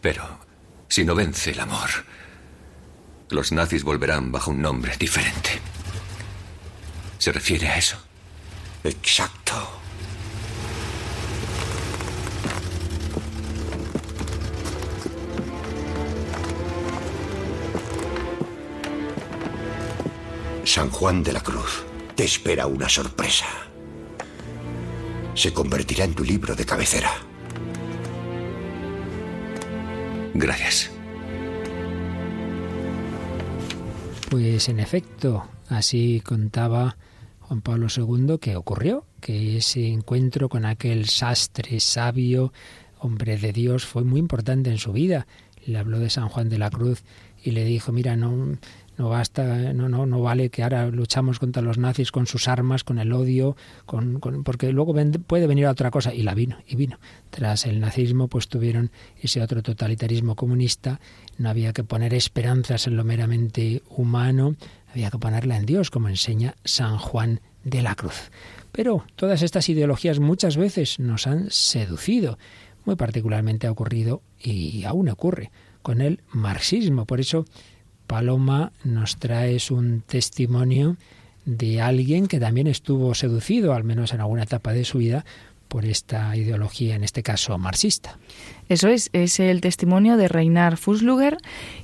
Pero, si no vence el amor, los nazis volverán bajo un nombre diferente. ¿Se refiere a eso? Exacto. San Juan de la Cruz, te espera una sorpresa. Se convertirá en tu libro de cabecera. Gracias. Pues en efecto, así contaba Juan Pablo II que ocurrió, que ese encuentro con aquel sastre sabio, hombre de Dios, fue muy importante en su vida. Le habló de San Juan de la Cruz y le dijo, mira, no, no basta, no, no, no vale que ahora luchamos contra los nazis con sus armas, con el odio, con, porque luego puede venir otra cosa. Y la vino, y vino. Tras el nazismo, pues tuvieron ese otro totalitarismo comunista. No había que poner esperanzas en lo meramente humano, había que ponerla en Dios, como enseña San Juan de la Cruz. Pero todas estas ideologías muchas veces nos han seducido. Muy particularmente ha ocurrido y aún ocurre con el marxismo. Por eso Paloma nos trae un testimonio de alguien que también estuvo seducido, al menos en alguna etapa de su vida, por esta ideología, en este caso marxista. Eso es, es el testimonio de Reinar Fusluger,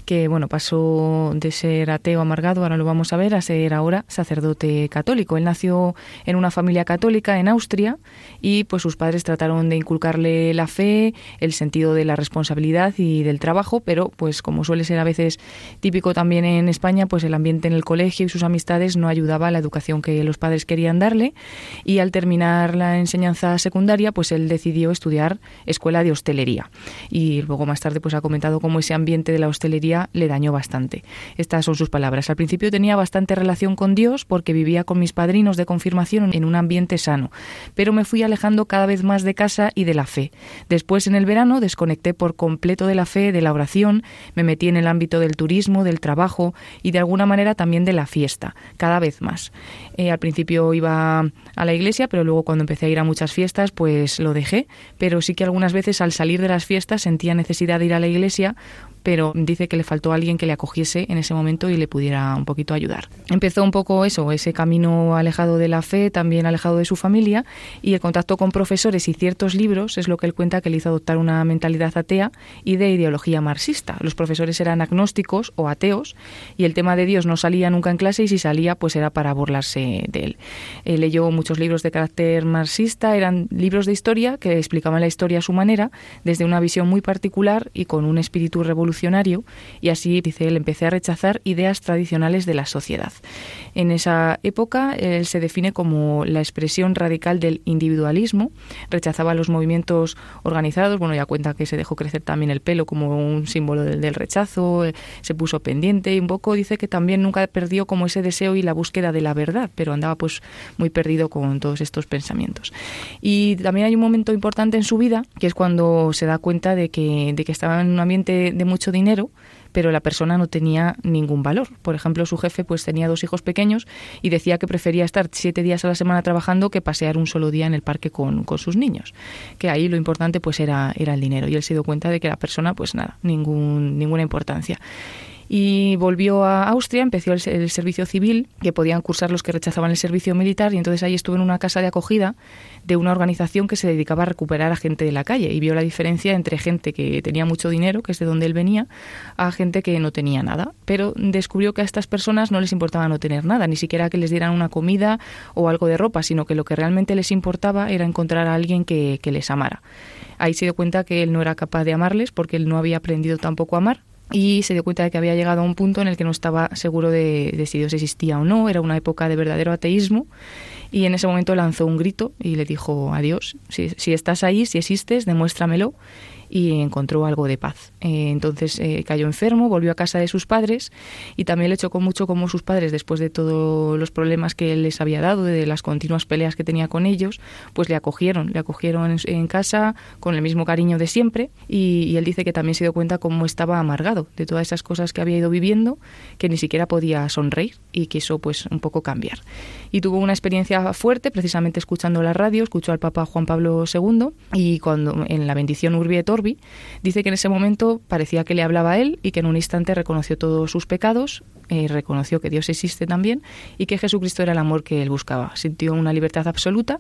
que bueno, pasó de ser ateo amargado, ahora lo vamos a ver, a ser ahora sacerdote católico. Él nació en una familia católica en Austria y pues sus padres trataron de inculcarle la fe, el sentido de la responsabilidad y del trabajo, pero pues como suele ser a veces típico también en España, pues el ambiente en el colegio y sus amistades no ayudaba a la educación que los padres querían darle y al terminar la enseñanza secundaria, pues él decidió estudiar escuela de hostelería y luego más tarde pues ha comentado cómo ese ambiente de la hostelería le dañó bastante. Estas son sus palabras. Al principio tenía bastante relación con Dios porque vivía con mis padrinos de confirmación en un ambiente sano, pero me fui alejando cada vez más de casa y de la fe. Después en el verano desconecté por completo de la fe, de la oración, me metí en el ámbito del turismo, del trabajo y de alguna manera también de la fiesta, cada vez más. Eh, al principio iba a la iglesia, pero luego cuando empecé a ir a muchas fiestas, pues lo dejé, pero sí que algunas veces al salir de las fiestas sentía necesidad de ir a la iglesia pero dice que le faltó alguien que le acogiese en ese momento y le pudiera un poquito ayudar. Empezó un poco eso, ese camino alejado de la fe, también alejado de su familia, y el contacto con profesores y ciertos libros es lo que él cuenta que le hizo adoptar una mentalidad atea y de ideología marxista. Los profesores eran agnósticos o ateos, y el tema de Dios no salía nunca en clase, y si salía, pues era para burlarse de él. él leyó muchos libros de carácter marxista, eran libros de historia que explicaban la historia a su manera, desde una visión muy particular y con un espíritu revolucionario y así, dice él, empecé a rechazar ideas tradicionales de la sociedad. En esa época él se define como la expresión radical del individualismo, rechazaba los movimientos organizados, bueno, ya cuenta que se dejó crecer también el pelo como un símbolo del, del rechazo, eh, se puso pendiente y un poco dice que también nunca perdió como ese deseo y la búsqueda de la verdad, pero andaba pues muy perdido con todos estos pensamientos. Y también hay un momento importante en su vida, que es cuando se da cuenta de que, de que estaba en un ambiente de mucho dinero, pero la persona no tenía ningún valor. Por ejemplo, su jefe pues tenía dos hijos pequeños y decía que prefería estar siete días a la semana trabajando que pasear un solo día en el parque con, con sus niños. Que ahí lo importante pues era, era el dinero. Y él se dio cuenta de que la persona pues nada, ningún, ninguna importancia y volvió a Austria, empezó el, servicio civil, que podían cursar los que rechazaban el servicio militar, y entonces ahí estuvo en una casa de acogida de una organización que se dedicaba a recuperar a gente de la calle y vio la diferencia entre gente que tenía mucho dinero, que es de donde él venía, a gente que no tenía nada. Pero descubrió que a estas personas no les importaba no tener nada, ni siquiera que les dieran una comida o algo de ropa, sino que lo que realmente les importaba era encontrar a alguien que, que les amara. Ahí se dio cuenta que él no era capaz de amarles porque él no había aprendido tampoco a amar y se dio cuenta de que había llegado a un punto en el que no estaba seguro de, si Dios existía o no, era una época de verdadero ateísmo. Y en ese momento lanzó un grito y le dijo a Dios, si, si estás ahí, si existes, demuéstramelo y encontró algo de paz. Eh, entonces eh, cayó enfermo, volvió a casa de sus padres y también le chocó mucho como sus padres, después de todos los problemas que él les había dado, de las continuas peleas que tenía con ellos, pues le acogieron, le acogieron en, casa con el mismo cariño de siempre y, él dice que también se dio cuenta cómo estaba amargado de todas esas cosas que había ido viviendo, que ni siquiera podía sonreír y quiso pues un poco cambiar. Y tuvo una experiencia fuerte precisamente escuchando la radio, escuchó al Papa Juan Pablo II y cuando en la bendición Urbi et dice que en ese momento parecía que le hablaba a él y que en un instante reconoció todos sus pecados, eh, reconoció que Dios existe también y que Jesucristo era el amor que él buscaba. Sintió una libertad absoluta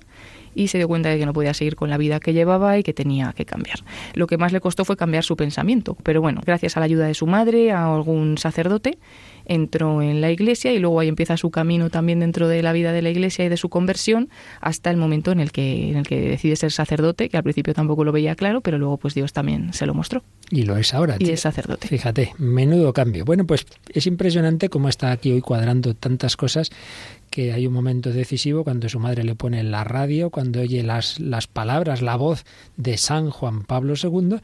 y se dio cuenta de que no podía seguir con la vida que llevaba y que tenía que cambiar. Lo que más le costó fue cambiar su pensamiento, pero bueno, gracias a la ayuda de su madre, a algún sacerdote, entró en la iglesia y luego ahí empieza su camino también dentro de la vida de la iglesia y de su conversión hasta el momento en el que, en el que decide ser sacerdote, que al principio tampoco lo veía claro, pero luego pues Dios también se lo mostró. Y lo es ahora. Y es sacerdote. Fíjate, menudo cambio. Bueno, pues es impresionante cómo está aquí hoy cuadrando tantas cosas que hay un momento decisivo cuando su madre le pone en la radio, cuando oye las, las palabras, la voz de San Juan Pablo II.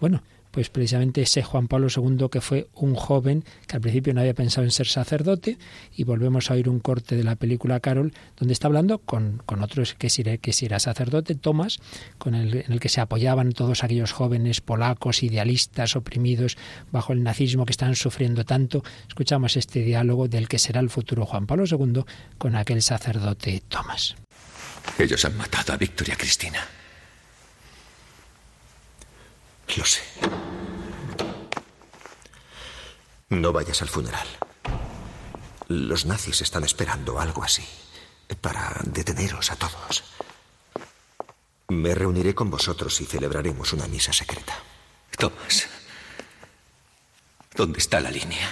Bueno, pues precisamente ese Juan Pablo II que fue un joven que al principio no había pensado en ser sacerdote y volvemos a oír un corte de la película Carol donde está hablando con, con otros que si, que sacerdote, Tomás, con el, en el que se apoyaban todos aquellos jóvenes polacos, idealistas, oprimidos bajo el nazismo que están sufriendo tanto. Escuchamos este diálogo del que será el futuro Juan Pablo II con aquel sacerdote Tomás. Ellos han matado a Victoria Cristina. Lo sé. No vayas al funeral. Los nazis están esperando algo así, para deteneros a todos. Me reuniré con vosotros y celebraremos una misa secreta. Tomás, ¿dónde está la línea?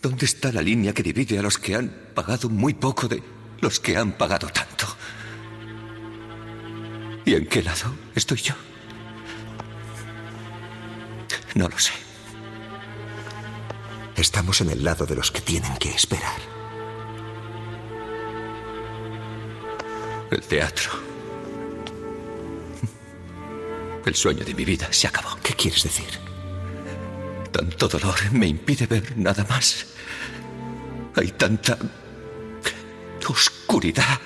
¿Dónde está la línea que divide a los que han pagado muy poco de los que han pagado tanto? ¿Y en qué lado estoy yo? No lo sé. Estamos en el lado de los que tienen que esperar. El teatro. El sueño de mi vida se acabó. ¿Qué quieres decir? Tanto dolor me impide ver nada más. Hay tanta oscuridad.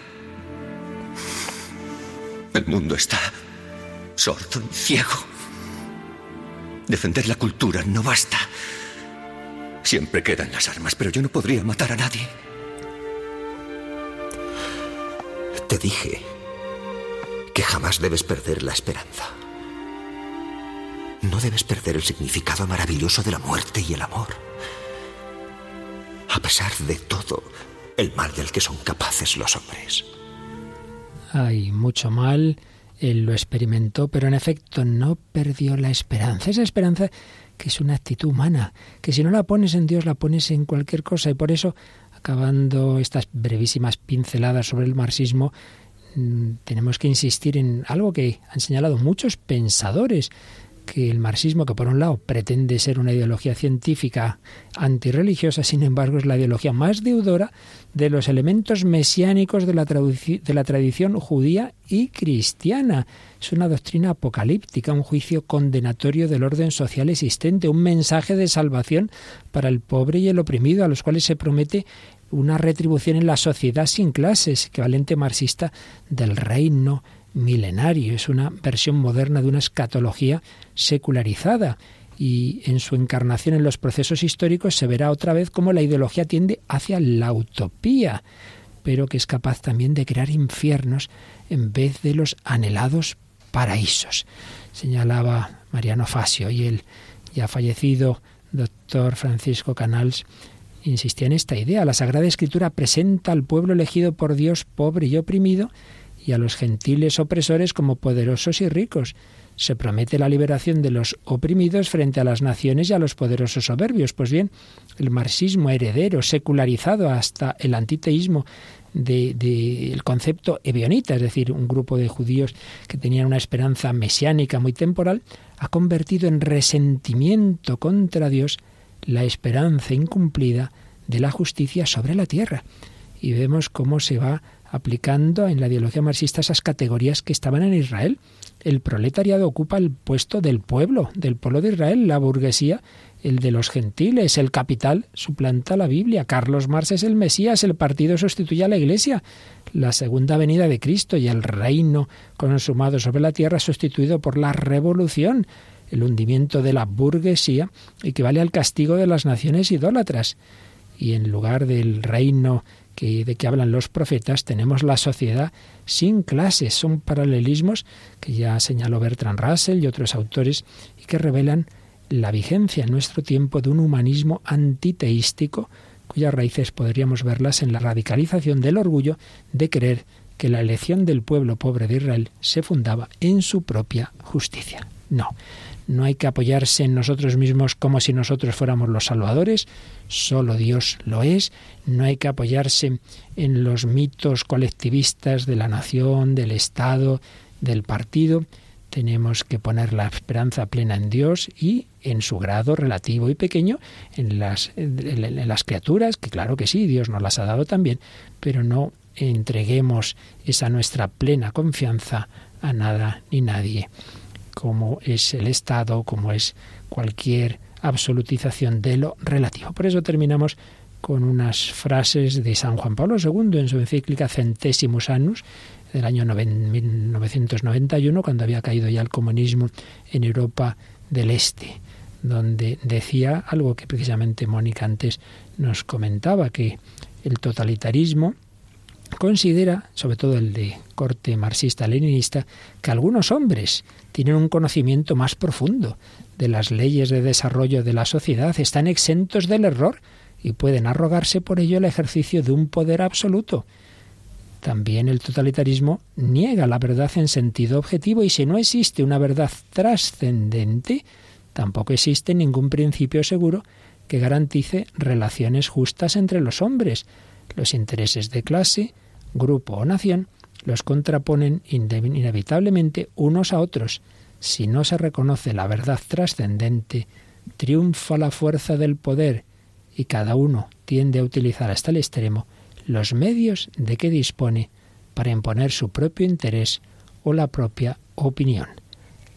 El mundo está sordo y ciego. Defender la cultura no basta. Siempre quedan las armas, pero yo no podría matar a nadie. Te dije que jamás debes perder la esperanza. No debes perder el significado maravilloso de la muerte y el amor. A pesar de todo el mal del que son capaces los hombres. Hay mucho mal, él lo experimentó, pero en efecto no perdió la esperanza. Esa esperanza que es una actitud humana, que si no la pones en Dios, la pones en cualquier cosa. Y por eso, acabando estas brevísimas pinceladas sobre el marxismo, mm, tenemos que insistir en algo que han señalado muchos pensadores que el marxismo, que por un lado pretende ser una ideología científica antirreligiosa, sin embargo es la ideología más deudora de los elementos mesiánicos de la, de la tradición judía y cristiana. Es una doctrina apocalíptica, un juicio condenatorio del orden social existente, un mensaje de salvación para el pobre y el oprimido, a los cuales se promete una retribución en la sociedad sin clases, equivalente marxista del reino milenario. Es una versión moderna de una escatología secularizada y en su encarnación en los procesos históricos se verá otra vez cómo la ideología tiende hacia la utopía, pero que es capaz también de crear infiernos en vez de los anhelados paraísos. Señalaba Mariano Fasio y el ya fallecido doctor Francisco Canals insistía en esta idea. La Sagrada Escritura presenta al pueblo elegido por Dios pobre y oprimido y a los gentiles opresores como poderosos y ricos. Se promete la liberación de los oprimidos frente a las naciones y a los poderosos soberbios. Pues bien, el marxismo heredero, secularizado hasta el antiteísmo del de, concepto evionita, es decir, un grupo de judíos que tenían una esperanza mesiánica muy temporal, ha convertido en resentimiento contra Dios la esperanza incumplida de la justicia sobre la tierra. Y vemos cómo se va aplicando en la ideología marxista esas categorías que estaban en Israel. El proletariado ocupa el puesto del pueblo, del pueblo de Israel, la burguesía el de los gentiles, el capital suplanta la Biblia, Carlos Marx es el Mesías, el partido sustituye a la Iglesia, la segunda venida de Cristo y el reino consumado sobre la tierra sustituido por la revolución, el hundimiento de la burguesía equivale al castigo de las naciones idólatras. Y en lugar del reino que, de que hablan los profetas, tenemos la sociedad sin clases. Son paralelismos que ya señaló Bertrand Russell y otros autores y que revelan la vigencia en nuestro tiempo de un humanismo antiteístico cuyas raíces podríamos verlas en la radicalización del orgullo de creer que la elección del pueblo pobre de Israel se fundaba en su propia justicia. No, no hay que apoyarse en nosotros mismos como si nosotros fuéramos los salvadores, solo Dios lo es, no hay que apoyarse en los mitos colectivistas de la nación, del Estado, del partido, tenemos que poner la esperanza plena en Dios y en su grado relativo y pequeño en las, en las criaturas, que claro que sí, Dios nos las ha dado también, pero no entreguemos esa nuestra plena confianza a nada ni nadie. Como es el Estado, como es cualquier absolutización de lo relativo. Por eso terminamos con unas frases de San Juan Pablo II en su encíclica Centésimus Annus del año 1991, cuando había caído ya el comunismo en Europa del Este, donde decía algo que precisamente Mónica antes nos comentaba, que el totalitarismo considera, sobre todo el de corte marxista-leninista, que algunos hombres tienen un conocimiento más profundo de las leyes de desarrollo de la sociedad, están exentos del error y pueden arrogarse por ello el ejercicio de un poder absoluto. También el totalitarismo niega la verdad en sentido objetivo y si no existe una verdad trascendente, tampoco existe ningún principio seguro que garantice relaciones justas entre los hombres. Los intereses de clase, grupo o nación los contraponen inevitablemente unos a otros. Si no se reconoce la verdad trascendente, triunfa la fuerza del poder y cada uno tiende a utilizar hasta el extremo los medios de que dispone para imponer su propio interés o la propia opinión.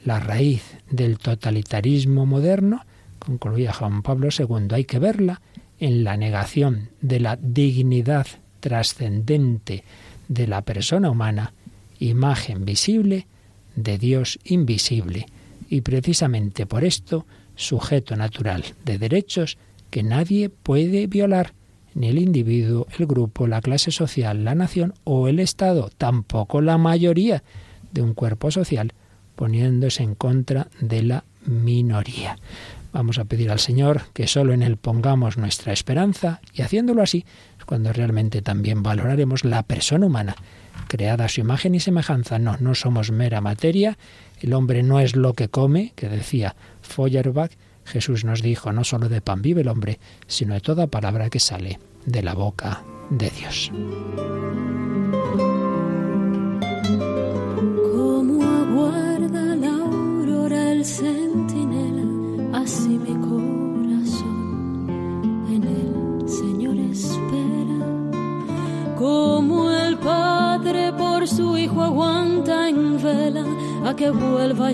La raíz del totalitarismo moderno, concluía Juan Pablo II, hay que verla en la negación de la dignidad trascendente de la persona humana, imagen visible de Dios invisible, y precisamente por esto sujeto natural de derechos que nadie puede violar, ni el individuo, el grupo, la clase social, la nación o el Estado, tampoco la mayoría de un cuerpo social, poniéndose en contra de la minoría. Vamos a pedir al Señor que solo en Él pongamos nuestra esperanza y haciéndolo así cuando realmente también valoraremos la persona humana, creada a su imagen y semejanza. No, no somos mera materia, el hombre no es lo que come, que decía Feuerbach, Jesús nos dijo, no solo de pan vive el hombre, sino de toda palabra que sale de la boca de Dios.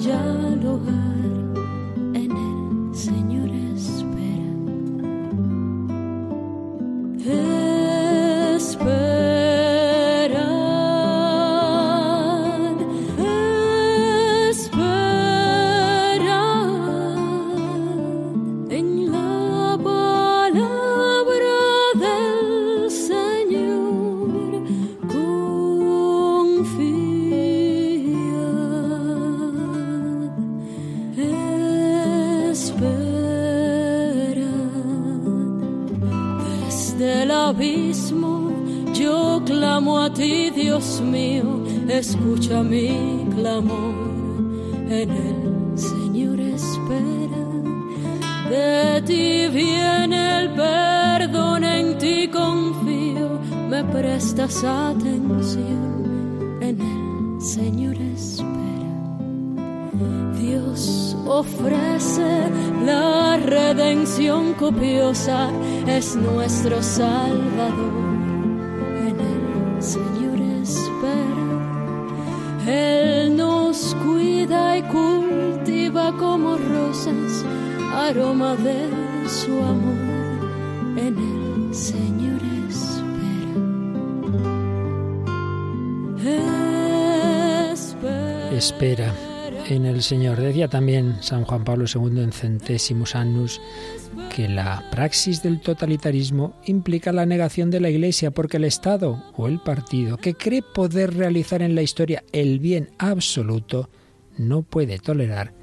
Vuelva ya es nuestro Salvador. Como rosas, aroma de su amor, en el Señor espera. Espera en el Señor. Decía también San Juan Pablo II en Centésimos Annus que la praxis del totalitarismo implica la negación de la Iglesia porque el Estado o el partido que cree poder realizar en la historia el bien absoluto no puede tolerar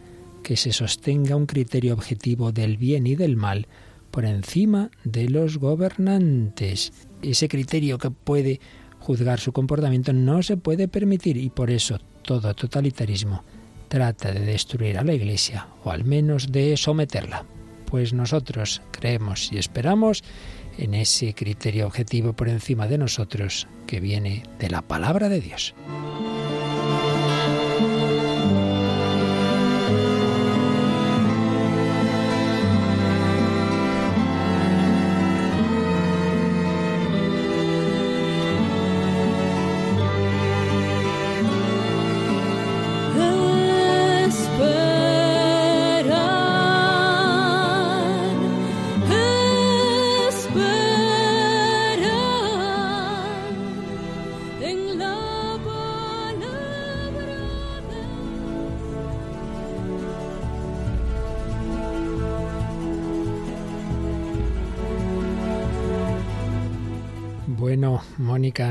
que se sostenga un criterio objetivo del bien y del mal por encima de los gobernantes. Ese criterio que puede juzgar su comportamiento no se puede permitir y por eso todo totalitarismo trata de destruir a la Iglesia o al menos de someterla. Pues nosotros creemos y esperamos en ese criterio objetivo por encima de nosotros que viene de la palabra de Dios.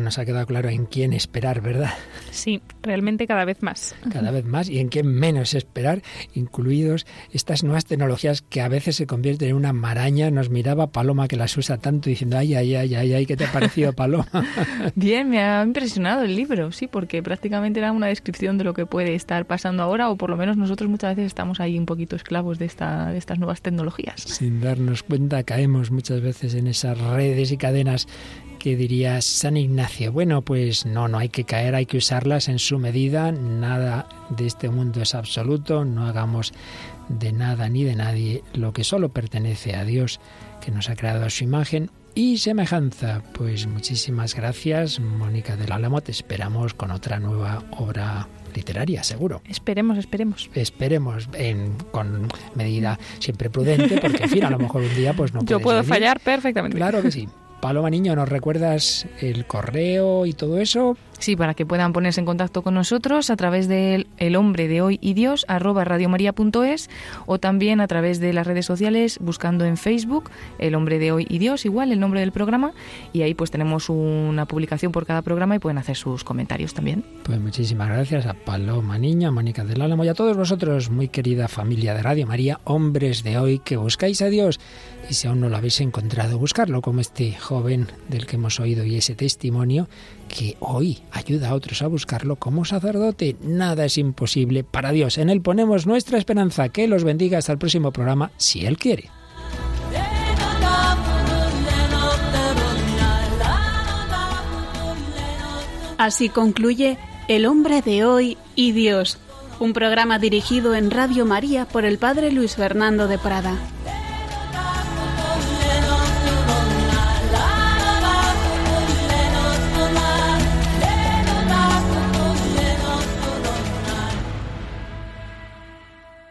Nos ha quedado claro en quién esperar, ¿verdad? Sí, realmente cada vez más. Cada vez más y en quién menos esperar, incluidos estas nuevas tecnologías que a veces se convierten en una maraña. Nos miraba Paloma que las usa tanto diciendo, ay, ay, ay, ay, ay, ¿qué te ha parecido, Paloma? Bien, me ha impresionado el libro, sí, porque prácticamente era una descripción de lo que puede estar pasando ahora, o por lo menos nosotros muchas veces estamos ahí un poquito esclavos de, esta, de estas nuevas tecnologías. Sin darnos cuenta, caemos muchas veces en esas redes y cadenas que diría San Ignacio? Bueno, pues no, no hay que caer, hay que usarlas en su medida. Nada de este mundo es absoluto. No hagamos de nada ni de nadie lo que solo pertenece a Dios, que nos ha creado a su imagen y semejanza. Pues muchísimas gracias, Mónica del Álamo. Te esperamos con otra nueva obra literaria, seguro. Esperemos, esperemos. Esperemos, en, con medida siempre prudente, porque en fin, a lo mejor un día pues no Yo puedo fallar perfectamente. Claro que sí. Paloma Niño, ¿nos recuerdas el correo y todo eso? Sí, para que puedan ponerse en contacto con nosotros a través del el hombre de hoy y Dios arroba radiomaria.es o también a través de las redes sociales buscando en Facebook el hombre de hoy y Dios, igual el nombre del programa y ahí pues tenemos una publicación por cada programa y pueden hacer sus comentarios también. Pues muchísimas gracias a Paloma Niño, a Mónica del Álamo y a todos vosotros, muy querida familia de Radio María, hombres de hoy que buscáis a Dios y si aún no lo habéis encontrado, buscarlo como este joven del que hemos oído y ese testimonio que hoy ayuda a otros a buscarlo como sacerdote. Nada es imposible para Dios. En Él ponemos nuestra esperanza. Que los bendiga hasta el próximo programa, si Él quiere. Así concluye El hombre de hoy y Dios, un programa dirigido en Radio María por el Padre Luis Fernando de Prada.